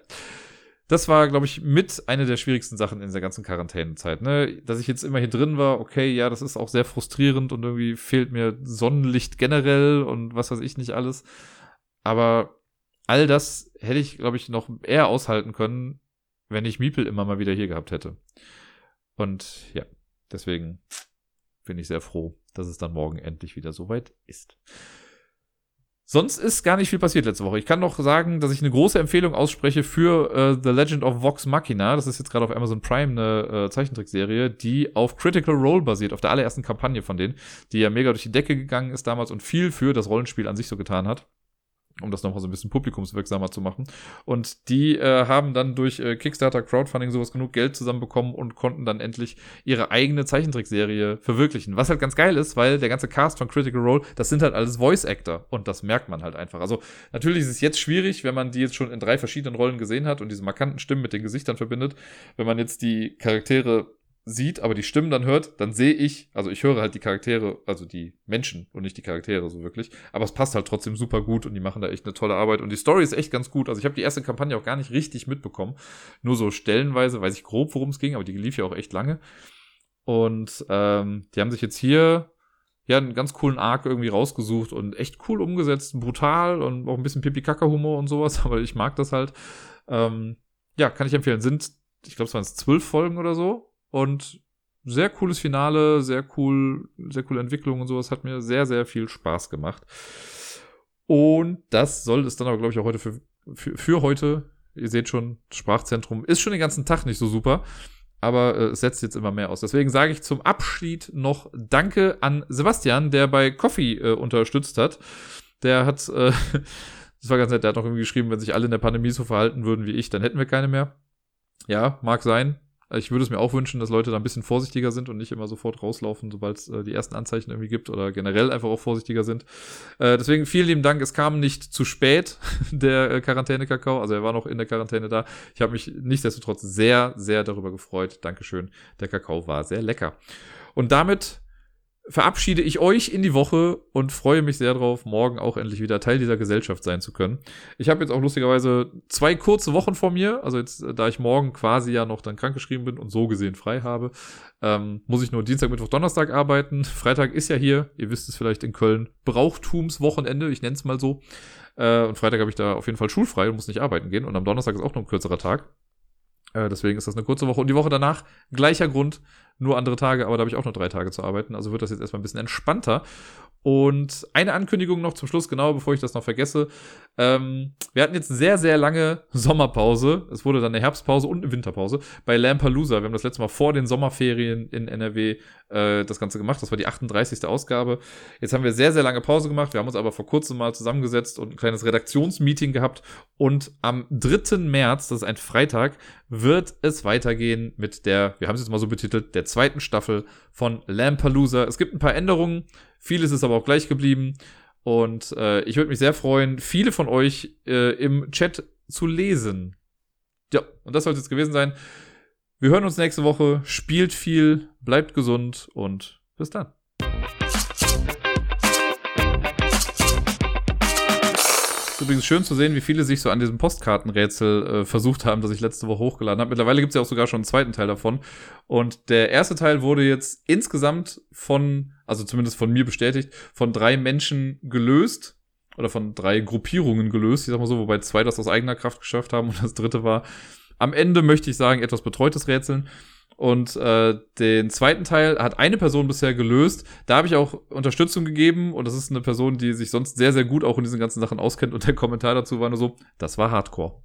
das war, glaube ich, mit einer der schwierigsten Sachen in dieser ganzen Quarantänezeit. Ne? Dass ich jetzt immer hier drin war, okay, ja, das ist auch sehr frustrierend und irgendwie fehlt mir Sonnenlicht generell und was weiß ich nicht alles. Aber all das hätte ich, glaube ich, noch eher aushalten können, wenn ich Miepel immer mal wieder hier gehabt hätte. Und ja, deswegen bin ich sehr froh, dass es dann morgen endlich wieder soweit ist. Sonst ist gar nicht viel passiert letzte Woche. Ich kann noch sagen, dass ich eine große Empfehlung ausspreche für äh, The Legend of Vox Machina. Das ist jetzt gerade auf Amazon Prime eine äh, Zeichentrickserie, die auf Critical Role basiert, auf der allerersten Kampagne von denen, die ja mega durch die Decke gegangen ist damals und viel für das Rollenspiel an sich so getan hat um das nochmal so ein bisschen publikumswirksamer zu machen. Und die äh, haben dann durch äh, Kickstarter, Crowdfunding sowas genug Geld zusammenbekommen und konnten dann endlich ihre eigene Zeichentrickserie verwirklichen. Was halt ganz geil ist, weil der ganze Cast von Critical Role, das sind halt alles Voice Actor und das merkt man halt einfach. Also natürlich ist es jetzt schwierig, wenn man die jetzt schon in drei verschiedenen Rollen gesehen hat und diese markanten Stimmen mit den Gesichtern verbindet, wenn man jetzt die Charaktere sieht, aber die Stimmen dann hört, dann sehe ich, also ich höre halt die Charaktere, also die Menschen und nicht die Charaktere so wirklich, aber es passt halt trotzdem super gut und die machen da echt eine tolle Arbeit und die Story ist echt ganz gut. Also ich habe die erste Kampagne auch gar nicht richtig mitbekommen, nur so stellenweise, weiß ich grob, worum es ging, aber die lief ja auch echt lange. Und ähm, die haben sich jetzt hier ja einen ganz coolen Arc irgendwie rausgesucht und echt cool umgesetzt, brutal und auch ein bisschen Pipi-Kaka-Humor und sowas, aber ich mag das halt. Ähm, ja, kann ich empfehlen. Sind, ich glaube, es waren zwölf Folgen oder so und sehr cooles Finale, sehr cool, sehr coole Entwicklung und sowas. Hat mir sehr, sehr viel Spaß gemacht. Und das soll es dann aber, glaube ich, auch heute für, für, für heute. Ihr seht schon, Sprachzentrum ist schon den ganzen Tag nicht so super. Aber äh, es setzt jetzt immer mehr aus. Deswegen sage ich zum Abschied noch Danke an Sebastian, der bei Coffee äh, unterstützt hat. Der hat, äh, das war ganz nett, der hat noch irgendwie geschrieben, wenn sich alle in der Pandemie so verhalten würden wie ich, dann hätten wir keine mehr. Ja, mag sein. Ich würde es mir auch wünschen, dass Leute da ein bisschen vorsichtiger sind und nicht immer sofort rauslaufen, sobald es äh, die ersten Anzeichen irgendwie gibt oder generell einfach auch vorsichtiger sind. Äh, deswegen vielen lieben Dank. Es kam nicht zu spät, der äh, Quarantäne-Kakao. Also er war noch in der Quarantäne da. Ich habe mich nichtsdestotrotz sehr, sehr darüber gefreut. Dankeschön. Der Kakao war sehr lecker. Und damit verabschiede ich euch in die Woche und freue mich sehr drauf, morgen auch endlich wieder Teil dieser Gesellschaft sein zu können. Ich habe jetzt auch lustigerweise zwei kurze Wochen vor mir, also jetzt, da ich morgen quasi ja noch dann krankgeschrieben bin und so gesehen frei habe, ähm, muss ich nur Dienstag, Mittwoch, Donnerstag arbeiten. Freitag ist ja hier, ihr wisst es vielleicht in Köln, Brauchtumswochenende, ich nenne es mal so. Äh, und Freitag habe ich da auf jeden Fall schulfrei und muss nicht arbeiten gehen. Und am Donnerstag ist auch noch ein kürzerer Tag. Äh, deswegen ist das eine kurze Woche. Und die Woche danach, gleicher Grund, nur andere Tage, aber da habe ich auch noch drei Tage zu arbeiten. Also wird das jetzt erstmal ein bisschen entspannter. Und eine Ankündigung noch zum Schluss, genau bevor ich das noch vergesse. Ähm, wir hatten jetzt sehr, sehr lange Sommerpause. Es wurde dann eine Herbstpause und eine Winterpause bei Lampalooza. Wir haben das letzte Mal vor den Sommerferien in NRW äh, das Ganze gemacht. Das war die 38. Ausgabe. Jetzt haben wir sehr, sehr lange Pause gemacht. Wir haben uns aber vor kurzem mal zusammengesetzt und ein kleines Redaktionsmeeting gehabt. Und am 3. März, das ist ein Freitag, wird es weitergehen mit der, wir haben es jetzt mal so betitelt, der zweiten Staffel von Lampalooza. Es gibt ein paar Änderungen. Vieles ist aber auch gleich geblieben. Und äh, ich würde mich sehr freuen, viele von euch äh, im Chat zu lesen. Ja, und das soll es jetzt gewesen sein. Wir hören uns nächste Woche. Spielt viel, bleibt gesund und bis dann. übrigens schön zu sehen, wie viele sich so an diesem Postkartenrätsel äh, versucht haben, das ich letzte Woche hochgeladen habe. Mittlerweile gibt es ja auch sogar schon einen zweiten Teil davon. Und der erste Teil wurde jetzt insgesamt von, also zumindest von mir bestätigt, von drei Menschen gelöst. Oder von drei Gruppierungen gelöst, ich sag mal so, wobei zwei das aus eigener Kraft geschafft haben und das dritte war am Ende, möchte ich sagen, etwas betreutes Rätseln. Und äh, den zweiten Teil hat eine Person bisher gelöst. Da habe ich auch Unterstützung gegeben und das ist eine Person, die sich sonst sehr, sehr gut auch in diesen ganzen Sachen auskennt. Und der Kommentar dazu war nur so, das war Hardcore.